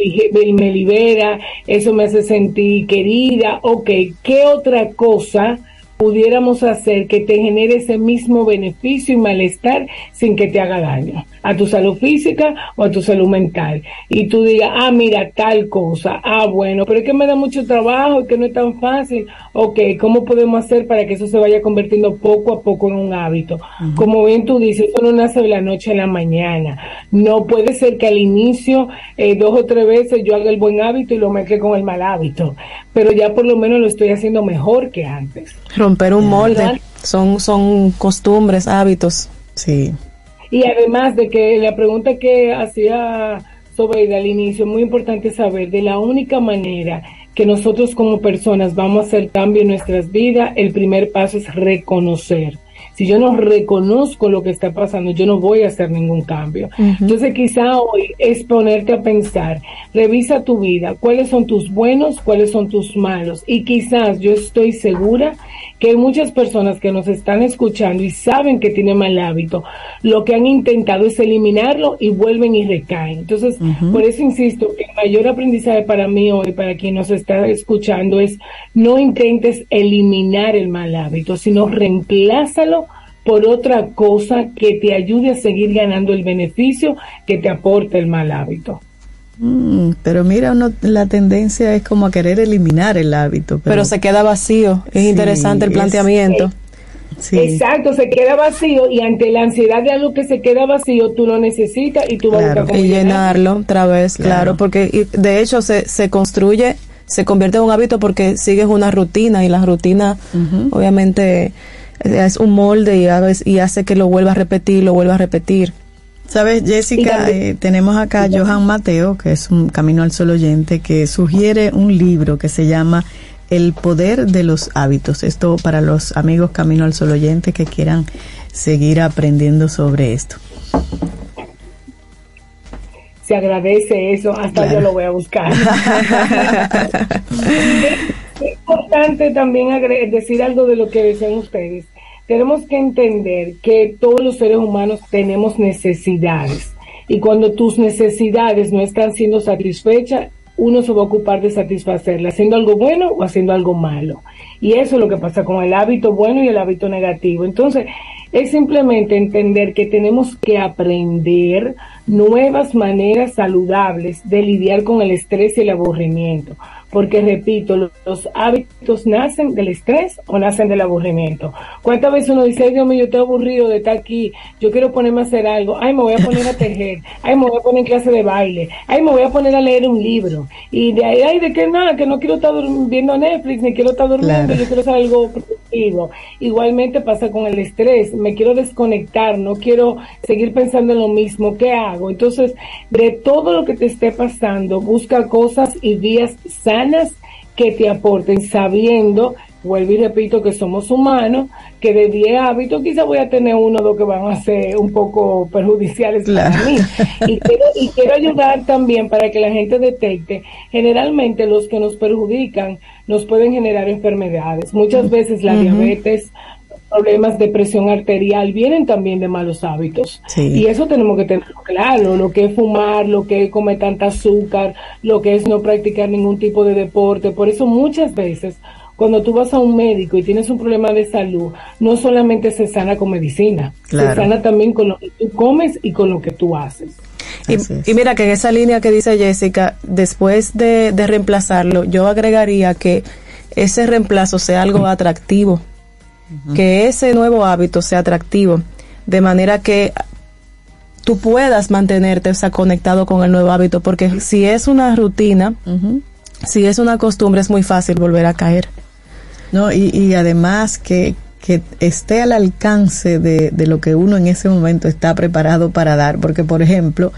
me libera, eso me hace sentir querida. Ok, ¿qué otra cosa pudiéramos hacer que te genere ese mismo beneficio y malestar sin que te haga daño a tu salud física o a tu salud mental. Y tú digas, ah, mira, tal cosa, ah, bueno, pero es que me da mucho trabajo y que no es tan fácil. Ok, ¿cómo podemos hacer para que eso se vaya convirtiendo poco a poco en un hábito? Como bien tú dices, eso no nace de la noche a la mañana. No puede ser que al inicio, eh, dos o tres veces yo haga el buen hábito y lo mezcle con el mal hábito, pero ya por lo menos lo estoy haciendo mejor que antes. Romper un molde. Son, son costumbres, hábitos. Sí. Y además de que la pregunta que hacía Sobeida al inicio, muy importante saber de la única manera que nosotros como personas vamos a hacer cambio en nuestras vidas, el primer paso es reconocer. Si yo no reconozco lo que está pasando, yo no voy a hacer ningún cambio. Entonces quizá hoy es ponerte a pensar, revisa tu vida, cuáles son tus buenos, cuáles son tus malos. Y quizás yo estoy segura que hay muchas personas que nos están escuchando y saben que tienen mal hábito, lo que han intentado es eliminarlo y vuelven y recaen. Entonces, por eso insisto que el mayor aprendizaje para mí hoy, para quien nos está escuchando, es no intentes eliminar el mal hábito, sino reemplázalo por otra cosa que te ayude a seguir ganando el beneficio que te aporta el mal hábito. Mm, pero mira, uno, la tendencia es como a querer eliminar el hábito. Pero, se queda vacío. Es Sí, interesante el es- planteamiento. sí. Exacto, se queda vacío y ante la ansiedad de algo que se queda vacío, tú lo necesitas y tú vas a y llenarlo otra vez, Claro. claro, porque y de hecho se, se construye, se convierte en un hábito porque sigues una rutina y la rutina obviamente es un molde y, a veces- y hace que lo vuelva a repetir, lo vuelva a repetir. Sabes, Jessica, eh, tenemos acá a Johan Mateo, que es un Camino al Sol oyente, que sugiere un libro que se llama El poder de los hábitos. Esto para los amigos Camino al Sol oyente que quieran seguir aprendiendo sobre esto. Se agradece eso, hasta Claro. yo lo voy a buscar. [laughs] es importante también agre- decir algo de lo que decían ustedes. Tenemos que entender que todos los seres humanos tenemos necesidades y cuando tus necesidades no están siendo satisfechas, uno se va a ocupar de satisfacerlas, haciendo algo bueno o haciendo algo malo. Y eso es lo que pasa con el hábito bueno y el hábito negativo. Entonces, es simplemente entender que tenemos que aprender nuevas maneras saludables de lidiar con el estrés y el aburrimiento. Porque, repito, lo- los hábitos nacen del estrés o nacen del aburrimiento. ¿Cuántas veces uno dice, "Ay, Dios mío, yo estoy aburrido de estar aquí, yo quiero ponerme a hacer algo, ay, me voy a poner a tejer, ay, me voy a poner en clase de baile, ay, me voy a poner a leer un libro. Y de ahí, ay, de qué nada, que no quiero estar viendo Netflix, ni quiero estar durmiendo, Claro. yo quiero hacer algo productivo. Igualmente pasa con el estrés, me quiero desconectar, no quiero seguir pensando en lo mismo, ¿qué hago? Entonces, de todo lo que te esté pasando, busca cosas y vías sanas que te aporten, sabiendo, vuelvo y repito, que somos humanos, que de 10 hábitos quizá voy a tener uno o dos que van a ser un poco perjudiciales Claro. para mí. [laughs] Y quiero, y quiero ayudar también para que la gente detecte, generalmente los que nos perjudican nos pueden generar enfermedades. Muchas veces la diabetes, problemas de presión arterial vienen también de malos hábitos. Sí. Y eso tenemos que tenerlo claro, lo que es fumar, lo que es comer tanta azúcar, lo que es no practicar ningún tipo de deporte. Por eso muchas veces cuando tú vas a un médico y tienes un problema de salud, no solamente se sana con medicina, Claro. se sana también con lo que tú comes y con lo que tú haces. Y, y mira que en esa línea que dice Jessica, después de, de reemplazarlo, yo agregaría que ese reemplazo sea algo atractivo, que ese nuevo hábito sea atractivo, de manera que tú puedas mantenerte o sea, conectado con el nuevo hábito, porque si es una rutina, si es una costumbre, es muy fácil volver a caer. No, y, y además que, que esté al alcance de, de lo que uno en ese momento está preparado para dar. Porque, por ejemplo,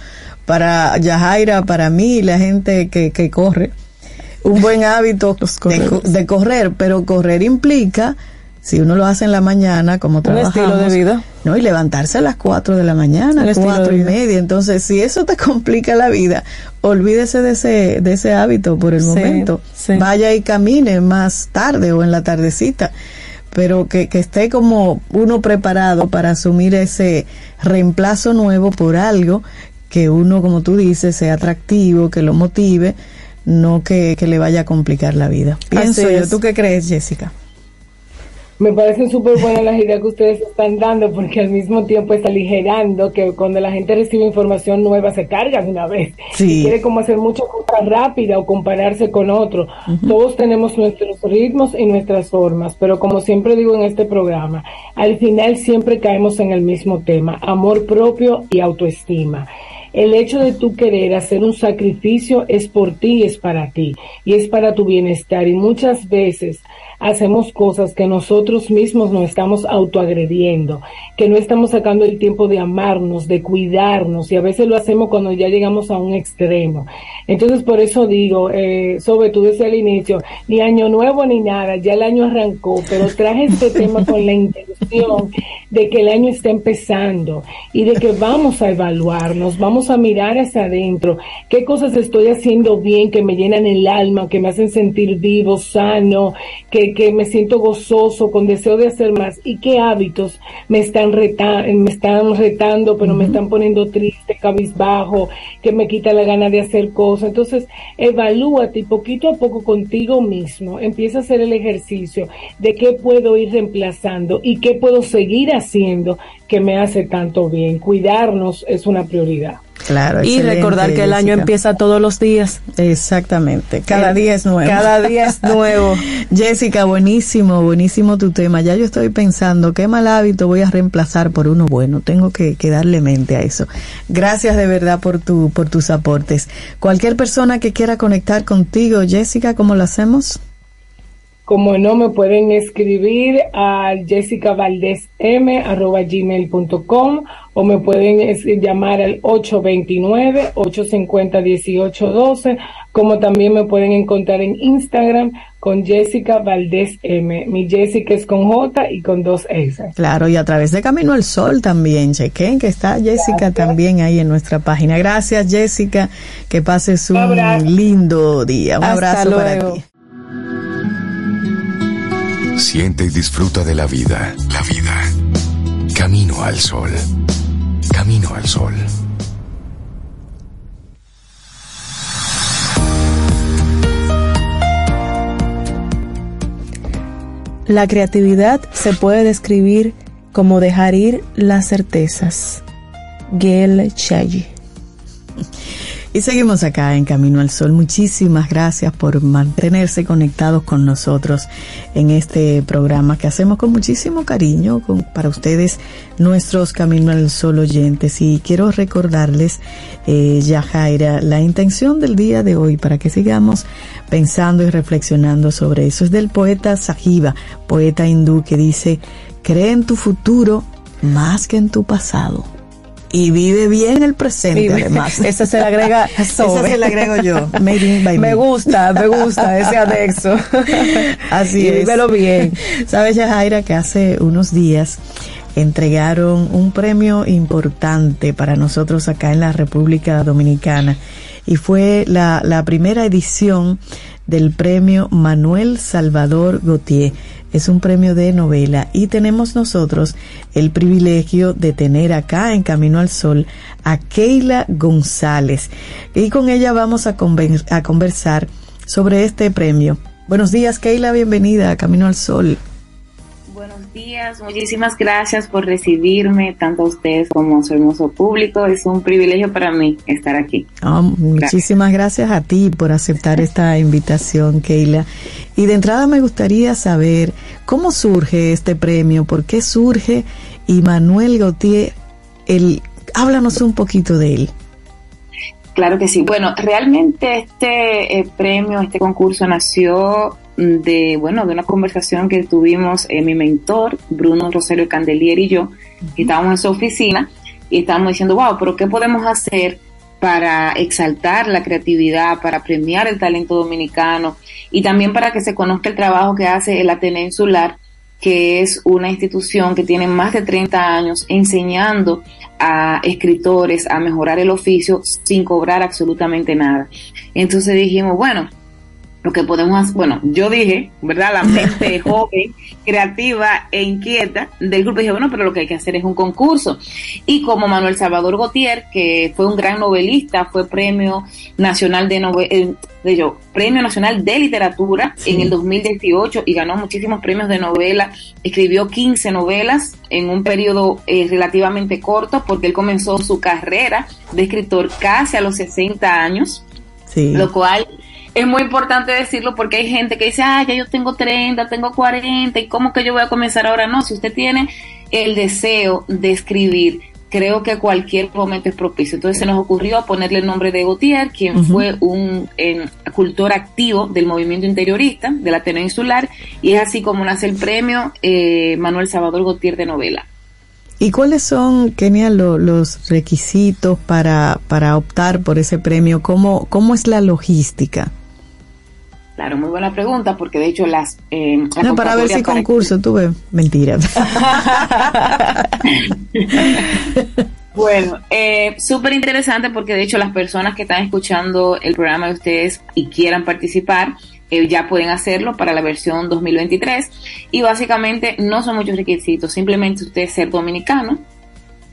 para Yajaira, para mí, la gente que, que corre, un buen hábito de, de correr, pero correr implica, si uno lo hace en la mañana, como trabajamos, estilo de vida. ¿no? Y levantarse a las 4 de la mañana, Un estilo cuatro y media. Entonces, si eso te [laughs] complica la vida, olvídese de ese, de ese hábito por el Sí, momento. sí. Vaya y camine más tarde o en la tardecita. Pero que, que esté como uno preparado para asumir ese reemplazo nuevo por algo que uno, como tú dices, sea atractivo, que lo motive, no que, que le vaya a complicar la vida. Pienso yo. ¿Tú qué crees, Jessica? Me parecen súper buenas las ideas que ustedes están dando porque al mismo tiempo está aligerando que cuando la gente recibe información nueva se carga de una vez. Sí. Y quiere como hacer muchas cosas rápida o compararse con otro. Todos tenemos nuestros ritmos y nuestras formas, pero como siempre digo en este programa, al final siempre caemos en el mismo tema, amor propio y autoestima. El hecho de tú querer hacer un sacrificio es por ti es para ti y es para tu bienestar y muchas veces hacemos cosas que nosotros mismos nos estamos autoagrediendo, que no estamos sacando el tiempo de amarnos, de cuidarnos y a veces lo hacemos cuando ya llegamos a un extremo. Entonces por eso digo, eh, sobre tú desde el inicio, ni año nuevo ni nada, ya el año arrancó, pero traje este [laughs] tema con la intención de que el año está empezando y de que vamos a evaluarnos, vamos a mirar hacia adentro, qué cosas estoy haciendo bien que me llenan el alma, que me hacen sentir vivo, sano, que, que me siento gozoso, con deseo de hacer más y qué hábitos me están, reta me están retando, pero me están poniendo triste, cabizbajo, que me quita la gana de hacer cosas. Entonces, evalúate y poquito a poco contigo mismo. Empieza a hacer el ejercicio de qué puedo ir reemplazando y qué puedo seguir haciendo que me hace tanto bien. Cuidarnos es una prioridad. Claro, y recordar que el año empieza todos los días. Exactamente, cada Eh, día es nuevo. cada día es [laughs] nuevo. Jessica, buenísimo, buenísimo tu tema. Ya yo estoy pensando qué mal hábito voy a reemplazar por uno bueno. Tengo que, que darle mente a eso. Gracias de verdad por tu por tus aportes. Cualquier persona que quiera conectar contigo, Jessica, ¿cómo lo hacemos? Como no, me pueden escribir a jessicavaldesm.gmail.com o me pueden llamar al 829-850-1812, como también me pueden encontrar en Instagram con Jessica Valdés M. Mi Jessica es con J y con dos S. Claro, y a través de Camino al Sol también, chequen que está Jessica también ahí en nuestra página. Gracias, Jessica, que pases un lindo día. Un Hasta abrazo para ti. Siente y disfruta de la vida. La vida. Camino al sol. Camino al sol. La creatividad se puede describir como dejar ir las certezas. Gail Chayi. Y seguimos acá en Camino al Sol. Muchísimas gracias por mantenerse conectados con nosotros en este programa que hacemos con muchísimo cariño con- para ustedes, nuestros Camino al Sol oyentes. Y quiero recordarles, eh, Yajaira, la intención del día de hoy para que sigamos pensando y reflexionando sobre eso. Es del poeta Sajiva, poeta hindú, que dice, cree en tu futuro más que en tu pasado. Y vive bien el presente, Vive- además. [laughs] Esa se le agrega [laughs] Esa sobre. se la agrego yo. [laughs] Made in by Me me. gusta, me gusta ese anexo. Así y es. vívelo bien. Sabes, Yajaira, que hace unos días entregaron un premio importante para nosotros acá en la República Dominicana y fue la, la primera edición del premio Manuel Salvador Gautier. Es un premio de novela y tenemos nosotros el privilegio de tener acá en Camino al Sol a Keila González y con ella vamos a, a conversar sobre este premio. Buenos días, Keila, bienvenida a Camino al Sol. Buenos días, muchísimas gracias por recibirme, tanto a ustedes como a su hermoso público. Es un privilegio para mí estar aquí. Ah, muchísimas gracias a ti por aceptar [laughs] esta invitación, Keila. Y de entrada me gustaría saber cómo surge este premio, por qué surge y Manuel Gautier, el, háblanos un poquito de él. Claro que sí. Bueno, realmente este eh, premio, este concurso nació de, bueno, de una conversación que tuvimos eh, mi mentor, Bruno Rosario Candelier y yo, que estábamos en su oficina y estábamos diciendo, wow, pero ¿qué podemos hacer para exaltar la creatividad, para premiar el talento dominicano y también para que se conozca el trabajo que hace el Ateneo Insular, que es una institución que tiene más de 30 años enseñando a escritores a mejorar el oficio sin cobrar absolutamente nada. Entonces dijimos, bueno, lo que podemos hacer, bueno, yo dije, ¿verdad? La mente [laughs] joven, creativa e inquieta del grupo, dije, bueno, pero lo que hay que hacer es un concurso. Y como Manuel Salvador Gautier, que fue un gran novelista, fue premio nacional de novela, de yo, premio nacional de literatura Sí. en el 2018 y ganó muchísimos premios de novela, escribió 15 novelas en un periodo eh, relativamente corto porque él comenzó su carrera de escritor casi a los 60 años Sí. lo cual es muy importante decirlo porque hay gente que dice, ah, ya yo tengo 30, tengo 40, ¿y cómo que yo voy a comenzar ahora? No, si usted tiene el deseo de escribir, creo que cualquier momento es propicio. Entonces se nos ocurrió ponerle el nombre de Gautier, quien fue un eh, cultor activo del movimiento interiorista, de la Ateneo Insular, y es así como nace el premio eh, Manuel Salvador Gautier de novela. ¿Y cuáles son, Kenia, lo- los requisitos para, para optar por ese premio? ¿Cómo, ¿Cómo es la logística? Claro, muy buena pregunta, porque de hecho las... eh, la No, para ver si para- concurso, tuve mentira. [laughs] Bueno, eh, súper interesante porque de hecho las personas que están escuchando el programa de ustedes y quieran participar eh, ya pueden hacerlo para la versión 2023 y básicamente no son muchos requisitos, simplemente usted ser dominicano,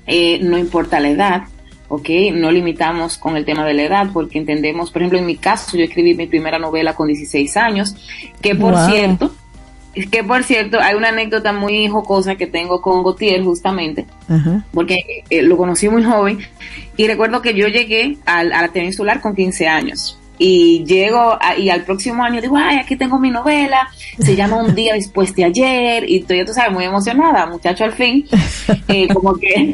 eh, no importa la edad, ¿ok? No limitamos con el tema de la edad porque entendemos, por ejemplo, en mi caso yo escribí mi primera novela con 16 años, que por Wow. cierto, que, por cierto, hay una anécdota muy jocosa que tengo con Gautier, justamente, porque eh, lo conocí muy joven. Y recuerdo que yo llegué al, a la TV Insular con 15 años. Y llego a- y al próximo año digo, ay, aquí tengo mi novela, se llama Un día después de ayer, y estoy, ya tú sabes, muy emocionada, muchacho al fin, [laughs] eh, como que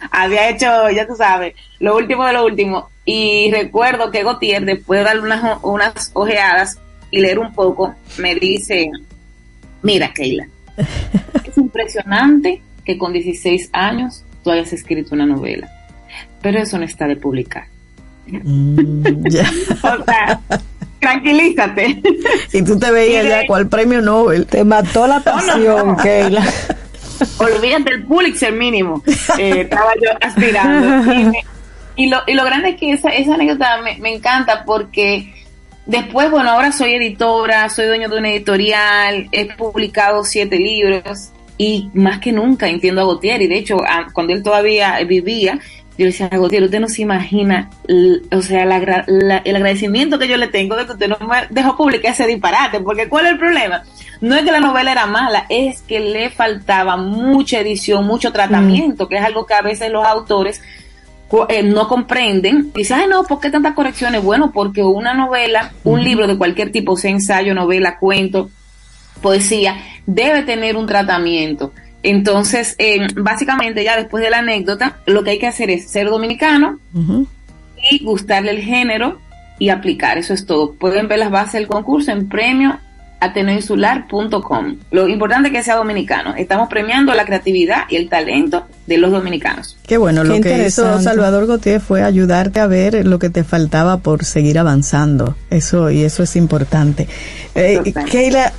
[laughs] había hecho, ya tú sabes, lo último de lo último. Y recuerdo que Gautier, después de darle unas, unas ojeadas y leer un poco, me dice, mira, Keila, [laughs] es impresionante que con 16 años tú hayas escrito una novela, pero eso no está de publicar. Mm, [laughs] ya. O sea, tranquilízate. Y tú te veías ya cuál premio Nobel. Te mató la pasión, Keila. Olvídate del Pulitzer mínimo. Eh, estaba yo aspirando. Y, me- y lo, y lo grande es que esa, esa anécdota me, me encanta porque después, bueno, ahora soy editora, soy dueño de una editorial, he publicado siete libros y más que nunca entiendo a Gautier. Y de hecho, a- cuando él todavía vivía, yo le decía Gautier, usted no se imagina, o sea, la agra- la- el agradecimiento que yo le tengo de que usted no me dejó publicar ese disparate, porque ¿cuál es el problema? No es que la novela era mala, es que le faltaba mucha edición, mucho tratamiento, que es algo que a veces los autores eh, no comprenden. Dicen, ay no, ¿por qué tantas correcciones? Bueno, porque una novela, un libro de cualquier tipo, sea ensayo, novela, cuento, poesía, debe tener un tratamiento. Entonces, eh, básicamente ya después de la anécdota, lo que hay que hacer es ser dominicano y gustarle el género y aplicar. Eso es todo. Pueden ver las bases del concurso en premio ateneoinsular.com. Lo importante es que sea dominicano. Estamos premiando la creatividad y el talento de los dominicanos. Qué bueno, Qué lo que hizo. Salvador Gautier fue ayudarte a ver lo que te faltaba por seguir avanzando. Eso, y eso es importante. Eh. Keila,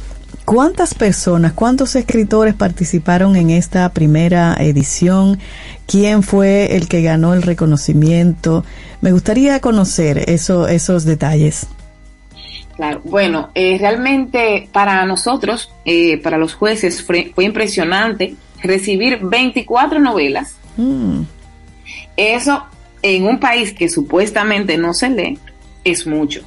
¿cuántas personas, cuántos escritores participaron en esta primera edición? ¿Quién fue el que ganó el reconocimiento? Me gustaría conocer eso, esos detalles. Claro, bueno, eh, realmente para nosotros, eh, para los jueces, fue, fue impresionante recibir 24 novelas. Mm, Eso en un país que supuestamente no se lee es mucho.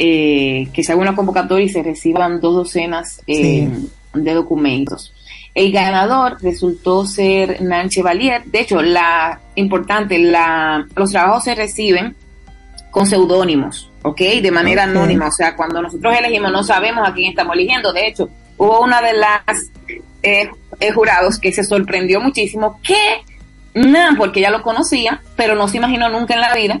Eh, que se haga una convocatoria y se reciban dos docenas eh, de documentos. El ganador resultó ser Nanche Valier. De hecho, la importante, la, los trabajos se reciben con seudónimos, ¿ok? De manera anónima. O sea, cuando nosotros elegimos no sabemos a quién estamos eligiendo. De hecho, hubo una de las eh, eh, jurados que se sorprendió muchísimo que, no, porque ella lo conocía, pero no se imaginó nunca en la vida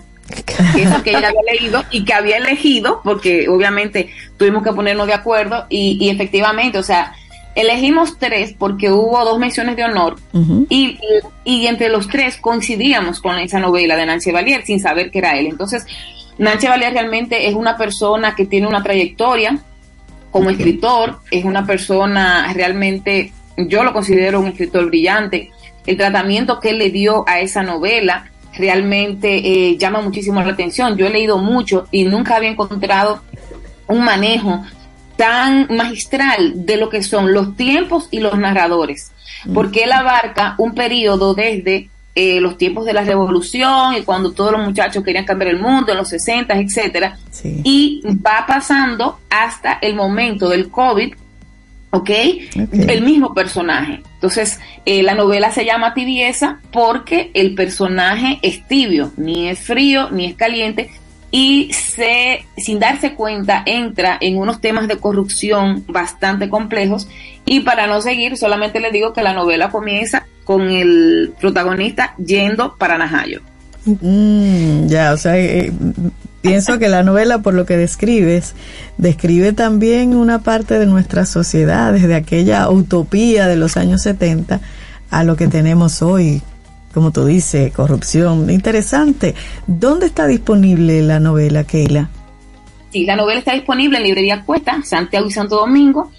eso que ella había leído y que había elegido, porque obviamente tuvimos que ponernos de acuerdo y, y efectivamente, o sea, elegimos tres porque hubo dos menciones de honor y, y entre los tres coincidíamos con esa novela de Nancy Valier sin saber que era él. Entonces, Nancy Valier realmente es una persona que tiene una trayectoria como escritor, es una persona realmente, yo lo considero un escritor brillante. El tratamiento que él le dio a esa novela realmente eh, llama muchísimo la atención. Yo he leído mucho y nunca había encontrado un manejo tan magistral de lo que son los tiempos y los narradores, porque él abarca un periodo desde eh, los tiempos de la revolución y cuando todos los muchachos querían cambiar el mundo, en los 60, etcétera, Sí. y va pasando hasta el momento del COVID, ¿ok? Ok. El mismo personaje. Entonces, eh, la novela se llama Tibieza porque el personaje es tibio, ni es frío, ni es caliente, y se, sin darse cuenta, entra en unos temas de corrupción bastante complejos. Y para no seguir, solamente le digo que la novela comienza con el protagonista yendo para Najayo. Mm, ya, o sea, eh, pienso que la novela, por lo que describes, describe también una parte de nuestra sociedad, desde aquella utopía de los años 70 a lo que tenemos hoy, como tú dices, corrupción. Interesante. ¿Dónde está disponible la novela, Keila? Sí, la novela está disponible en Librería Cuesta, Santiago y Santo Domingo.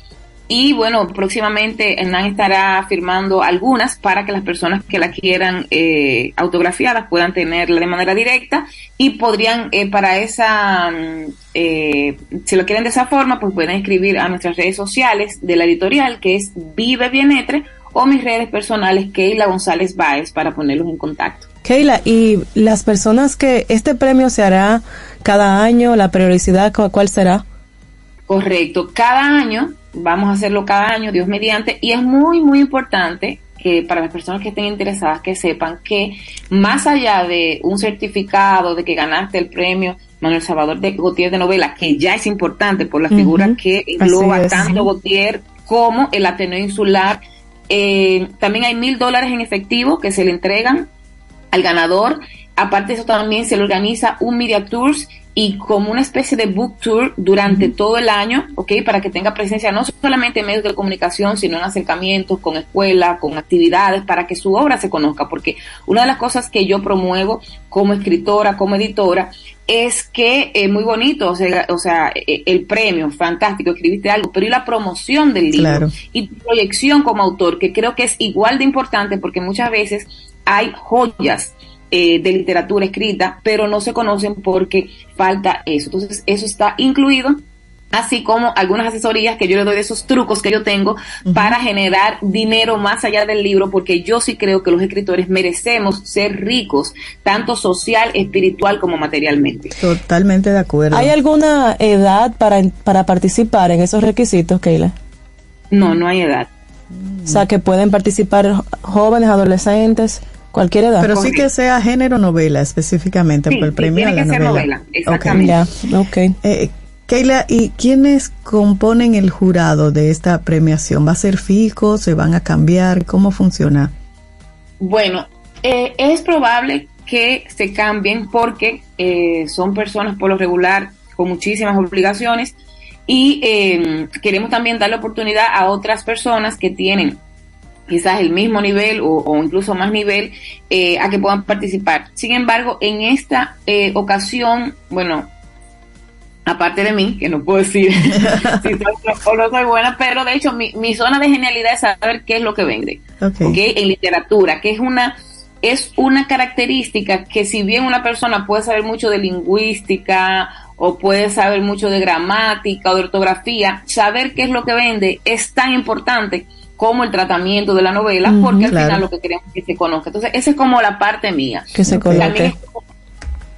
Y bueno, próximamente Hernán estará firmando algunas para que las personas que la quieran eh, autografiadas puedan tenerla de manera directa y podrían eh, para esa, mm, eh, si lo quieren de esa forma, pues pueden escribir a nuestras redes sociales de la editorial que es Vive Bienetre o mis redes personales Keila González Báez para ponerlos en contacto. Keila, y las personas que este premio se hará cada año, la periodicidad, ¿cu- ¿cuál será? Correcto. Cada año, vamos a hacerlo cada año, Dios mediante, y es muy, muy importante que para las personas que estén interesadas que sepan que más allá de un certificado de que ganaste el premio Manuel Salvador de Gautier de novela, que ya es importante por la figura que engloba tanto Gautier como el Ateneo Insular, eh, también hay mil dólares en efectivo que se le entregan al ganador. Aparte de eso también se le organiza un Media Tours y como una especie de book tour durante todo el año, ¿ok? Para que tenga presencia no solamente en medios de comunicación, sino en acercamientos con escuelas, con actividades, para que su obra se conozca, porque una de las cosas que yo promuevo como escritora, como editora, es que es muy bonito, o sea, o sea, e, el premio, fantástico, escribiste algo, pero y la promoción del libro y tu proyección como autor, que creo que es igual de importante porque muchas veces hay joyas eh, de literatura escrita, pero no se conocen porque falta eso. Entonces, eso está incluido así como algunas asesorías que yo le doy de esos trucos que yo tengo para generar dinero más allá del libro, porque yo sí creo que los escritores merecemos ser ricos, tanto social, espiritual como materialmente. Totalmente de acuerdo. ¿Hay alguna edad para, para participar en esos requisitos, Keila? No, no hay edad. O sea, que pueden participar jóvenes, adolescentes. Cualquier edad. Pero sí que sea género novela específicamente por el premio tiene a la que ser novela. Exactamente. Okay. Eh, Keila, ¿y quiénes componen el jurado de esta premiación? ¿Va a ser fijo? ¿Se van a cambiar? ¿Cómo funciona? Bueno, eh, es probable que se cambien porque eh, son personas por lo regular con muchísimas obligaciones y eh, queremos también dar la oportunidad a otras personas que tienen quizás el mismo nivel o, incluso más nivel eh, a que puedan participar. Sin embargo, en esta eh, ocasión, bueno, aparte de mí, que no puedo decir [laughs] si soy o no soy buena, pero de hecho mi, mi, zona de genialidad es saber qué es lo que vende, okay. En literatura, que es una es una característica que si bien una persona puede saber mucho de lingüística o puede saber mucho de gramática o de ortografía, saber qué es lo que vende es tan importante como el tratamiento de la novela, porque al final lo que queremos es que se conozca. Entonces, esa es como la parte mía. Que se conozca.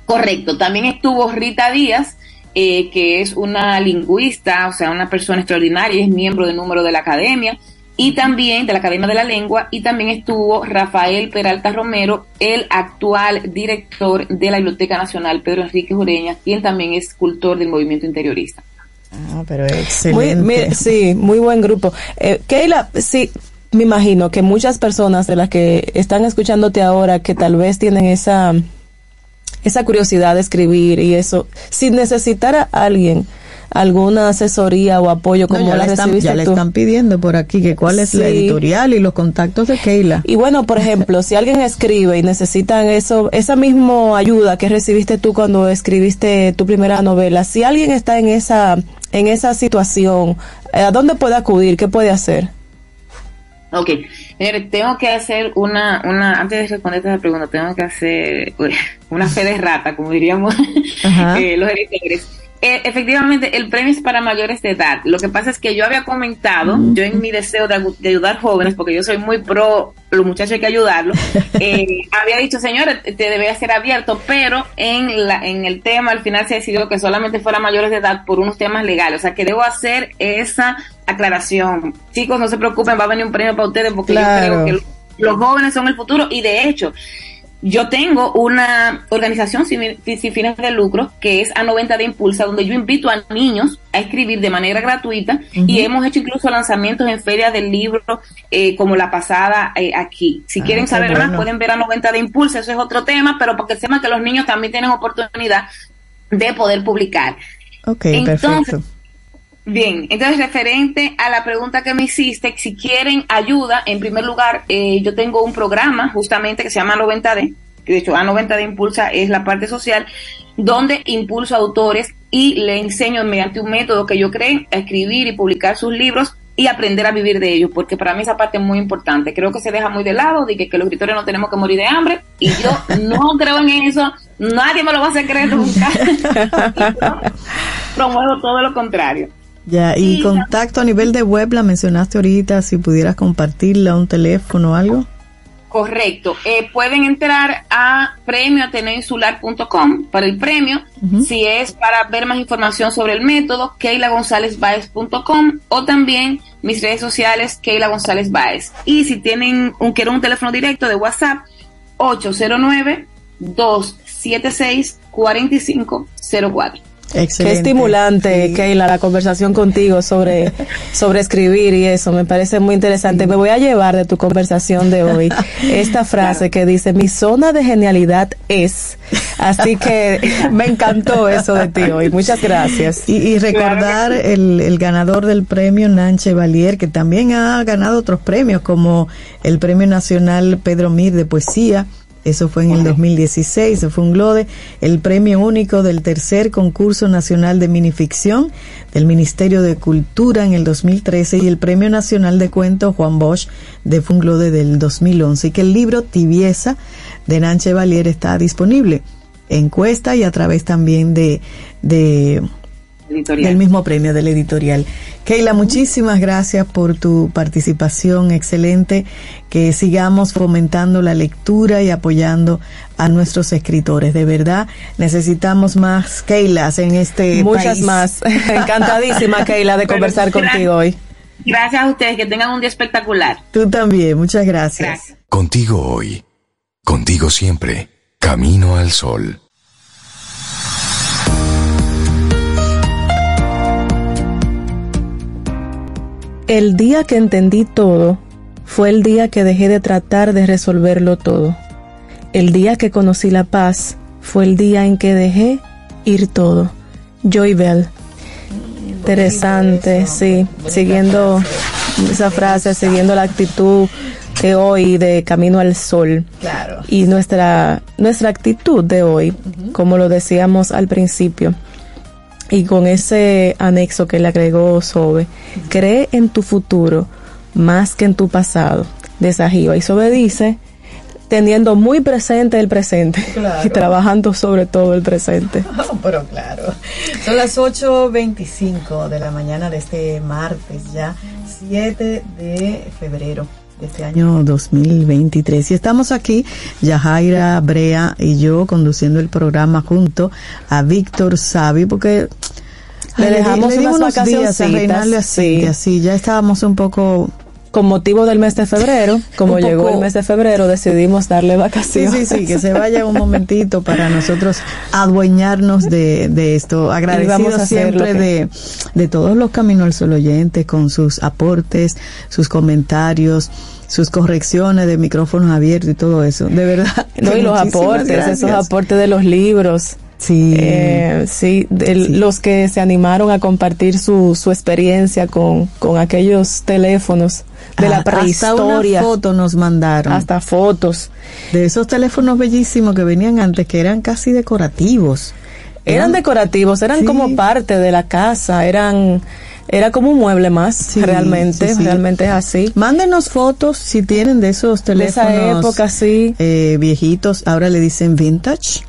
correcto, también estuvo Rita Díaz, eh, que es una lingüista, o sea, una persona extraordinaria, es miembro del número de la academia, y también de la Academia de la Lengua, y también estuvo Rafael Peralta Romero, el actual director de la Biblioteca Nacional, Pedro Enrique Jureña, quien también es cultor del movimiento interiorista. Ah, pero excelente. sí, muy buen grupo. Eh, Keila, sí, me imagino que muchas personas de las que están escuchándote ahora, que tal vez tienen esa, esa curiosidad de escribir y eso, si necesitara alguien alguna asesoría o apoyo como ya la le están, ya le están pidiendo por aquí que cuál es la editorial y los contactos de Keila. Y bueno, por ejemplo, si alguien escribe y necesitan eso, esa misma ayuda que recibiste tú cuando escribiste tu primera novela, si alguien está en esa en esa situación, ¿a dónde puede acudir? ¿Qué puede hacer? Ok, tengo que hacer una, una, antes de responderte a la pregunta, tengo que hacer [laughs] una fe de rata, como diríamos [laughs] eh, los editores. Eh, efectivamente, el premio es para mayores de edad. Lo que pasa es que yo había comentado, yo en mi deseo de, ayudar jóvenes, porque yo soy muy pro los muchachos hay que ayudarlos, [laughs] eh, había dicho, señores, te debe ser abierto, pero en, la, en el tema al final se decidió que solamente fuera mayores de edad por unos temas legales. O sea, que debo hacer esa aclaración. Chicos, no se preocupen, va a venir un premio para ustedes porque yo creo que los jóvenes son el futuro y de hecho, yo tengo una organización sin, fines de lucro que es A90 de Impulsa, donde yo invito a niños a escribir de manera gratuita y hemos hecho incluso lanzamientos en ferias del libro eh, como la pasada eh, aquí. Si ah, quieren saber más, pueden ver A90 de Impulsa, eso es otro tema, pero porque sepan que los niños también tienen oportunidad de poder publicar. Ok, perfecto. Bien, entonces referente a la pregunta que me hiciste, si quieren ayuda, en primer lugar, eh, yo tengo un programa justamente que se llama 90D, que de hecho A90D Impulsa es la parte social, donde impulso a autores y le enseño mediante un método que yo creo a escribir y publicar sus libros y aprender a vivir de ellos, porque para mí esa parte es muy importante. Creo que se deja muy de lado, de que, los escritores no tenemos que morir de hambre, y yo [laughs] no creo en eso, nadie me lo va a hacer creer nunca. [laughs] [laughs] promuevo todo lo contrario. Ya, y contacto a nivel de web, la mencionaste ahorita, si pudieras compartirla, un teléfono o algo. Correcto. Eh, pueden entrar a premioateneoinsular.com para el premio. Si es para ver más información sobre el método, keilagonzalezbaez.com o también mis redes sociales, Keila González Baez. Y si tienen un, quieren un teléfono directo de WhatsApp, 809 276 4504. Qué estimulante, Keila, la conversación contigo sobre, [laughs] sobre escribir y eso. Me parece muy interesante. Me voy a llevar de tu conversación de hoy esta [laughs] frase que dice, mi zona de genialidad es. Así que [laughs] me encantó eso de ti hoy. Muchas gracias. Y, recordar el, el ganador del premio Nanche Valier, que también ha ganado otros premios como el Premio Nacional Pedro Mir de Poesía eso fue en el 2016, eso fue un GLODE, el premio único del tercer concurso nacional de minificción del Ministerio de Cultura en el 2013 y el premio nacional de cuento Juan Bosch de Funglode del 2011 y que el libro Tibieza de Nanche Valier está disponible. En Cuesta y a través también de, de del mismo premio del editorial. Keila, muchísimas gracias por tu participación excelente, que sigamos fomentando la lectura y apoyando a nuestros escritores. De verdad, necesitamos más Keilas en este Muchas más. [laughs] Encantadísima, Keila, de conversar contigo hoy. Gracias a ustedes, que tengan un día espectacular. Tú también, muchas gracias. Contigo hoy, contigo siempre, camino al sol. El día que entendí todo fue el día que dejé de tratar de resolverlo todo. El día que conocí la paz fue el día en que dejé ir todo. Joy Bell. Interesante, sí. Siguiendo esa frase, siguiendo la actitud de hoy de camino al sol. Claro. Y nuestra, nuestra actitud de hoy, como lo decíamos al principio, y con ese anexo que le agregó Sobe, cree en tu futuro más que en tu pasado. De Sajiva. Y Sobe dice, teniendo muy presente el presente [laughs] y trabajando sobre todo el presente. [laughs] pero claro. Son las 8.25 de la mañana de este martes, ya 7 de febrero este año 2023. Y estamos aquí, Yajaira Brea y yo, conduciendo el programa junto a Víctor Savi, porque le dejamos unas vacaciones así, así, ya estábamos un poco con motivo del mes de febrero, [laughs] como llegó el mes de febrero, decidimos darle vacaciones. Sí, sí, sí, que se vaya un [laughs] momentito para nosotros adueñarnos de, de esto. Agradecidos siempre de, de todos los Caminos al Sol oyentes con sus aportes, sus comentarios sus correcciones de micrófonos abiertos y todo eso. De verdad. No, y [laughs] los aportes, esos aportes de los libros. Sí, eh, sí, los que se animaron a compartir su, su experiencia con, con aquellos teléfonos de la prehistoria. Hasta fotos nos mandaron. Hasta fotos. De esos teléfonos bellísimos que venían antes, que eran casi decorativos. Eran, decorativos, eran como parte de la casa, eran era como un mueble más, realmente, realmente es así. Mándenos fotos si tienen de esos teléfonos. De esa época, sí. Eh, viejitos, ahora le dicen vintage.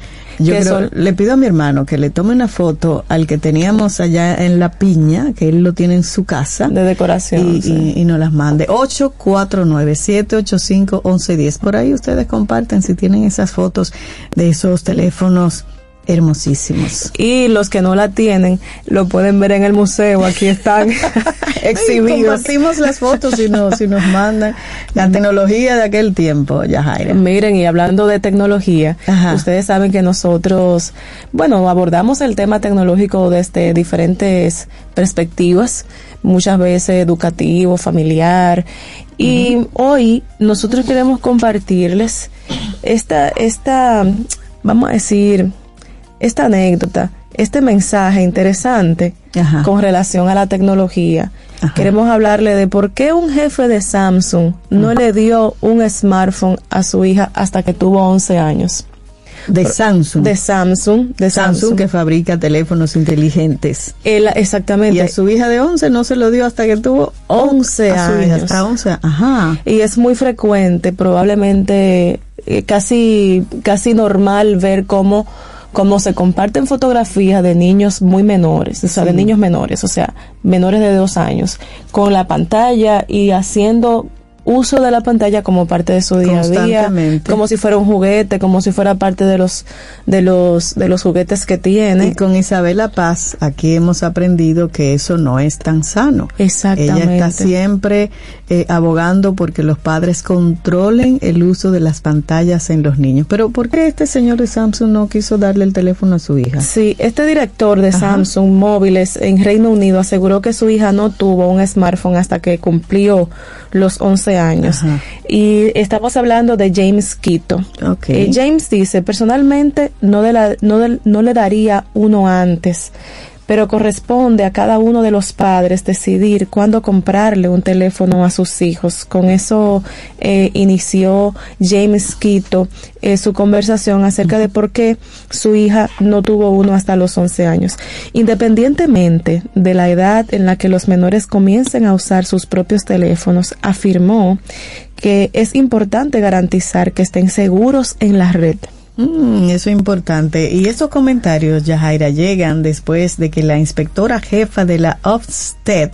Yo le pido a mi hermano que le tome una foto al que teníamos allá en La Piña, que él lo tiene en su casa. De decoración. Y, y, nos las mande. 849-785-1110. Por ahí ustedes comparten si tienen esas fotos de esos teléfonos hermosísimos. Y los que no la tienen, lo pueden ver en el museo, aquí están [laughs] [laughs] exhibidos. compartimos las fotos y nos, si nos mandan la tecnología de aquel tiempo, Yajaira. Miren, y hablando de tecnología, ustedes saben que nosotros, bueno, abordamos el tema tecnológico desde diferentes perspectivas, muchas veces educativo, familiar, y hoy nosotros queremos compartirles esta, esta, vamos a decir, esta anécdota, este mensaje interesante con relación a la tecnología. Queremos hablarle de por qué un jefe de Samsung no le dio un smartphone a su hija hasta que tuvo 11 años. De Samsung. De Samsung. De Samsung, que fabrica teléfonos inteligentes. exactamente. Y a su hija de 11 no se lo dio hasta que tuvo 11 años. hasta 11. Ajá. Y es muy frecuente, probablemente eh, casi, casi normal ver cómo como se comparten fotografías de niños muy menores, o sea, de niños menores, o sea, menores de dos años, con la pantalla y haciendo uso de la pantalla como parte de su día a día, como si fuera un juguete, como si fuera parte de los de los de los juguetes que tiene. Y con Isabela Paz, aquí hemos aprendido que eso no es tan sano. Exactamente. Ella está siempre eh, abogando porque los padres controlen el uso de las pantallas en los niños. Pero ¿por qué este señor de Samsung no quiso darle el teléfono a su hija? Sí, este director de Samsung Móviles en Reino Unido aseguró que su hija no tuvo un smartphone hasta que cumplió los 11 años. Ajá. Y estamos hablando de James Quito. Ok. Eh, James dice, personalmente no, de la- no, del- no le daría uno antes, pero corresponde a cada uno de los padres decidir cuándo comprarle un teléfono a sus hijos. Con eso eh, inició James Quito eh, su conversación acerca de por qué su hija no tuvo uno hasta los 11 años. Independientemente de la edad en la que los menores comiencen a usar sus propios teléfonos, afirmó que es importante garantizar que estén seguros en la red. Mm, eso es importante. Y esos comentarios, Yajaira, llegan después de que la inspectora jefa de la Ofsted,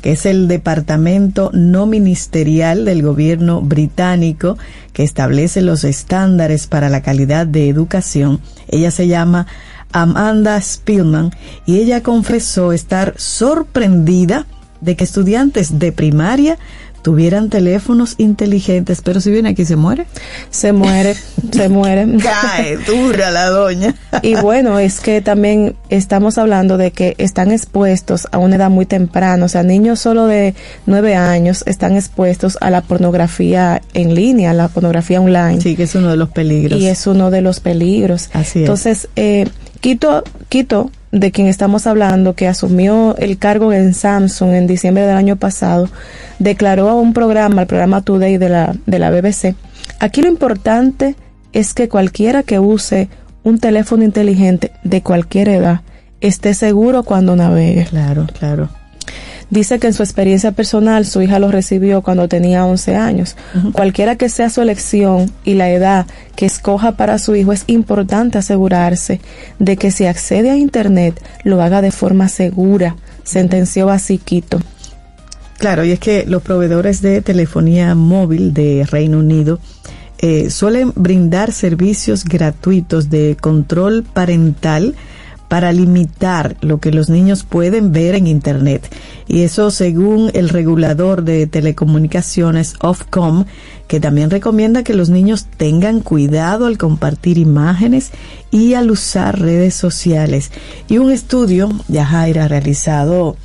que es el departamento no ministerial del gobierno británico que establece los estándares para la calidad de educación, ella se llama Amanda Spielman, y ella confesó estar sorprendida de que estudiantes de primaria tuvieran teléfonos inteligentes, pero si viene aquí se muere. Se muere, se muere. [laughs] Cae dura la doña. Y bueno, es que también estamos hablando de que están expuestos a una edad muy temprana, o sea, niños solo de nueve años están expuestos a la pornografía en línea, a la pornografía online. Sí, que es uno de los peligros. Y es uno de los peligros. Así es. Entonces, eh, Quito, Quito, de quien estamos hablando, que asumió el cargo en Samsung en diciembre del año pasado, declaró a un programa, el programa Today de la, de la BBC, aquí lo importante es que cualquiera que use un teléfono inteligente de cualquier edad esté seguro cuando navegue. Claro, claro. Dice que en su experiencia personal su hija lo recibió cuando tenía 11 años. Cualquiera que sea su elección y la edad que escoja para su hijo es importante asegurarse de que si accede a Internet lo haga de forma segura, sentenció así Quito. Claro, y es que los proveedores de telefonía móvil de Reino Unido eh, suelen brindar servicios gratuitos de control parental para limitar lo que los niños pueden ver en Internet. Y eso según el regulador de telecomunicaciones Ofcom, que también recomienda que los niños tengan cuidado al compartir imágenes y al usar redes sociales. Y un estudio, Yajaira, realizado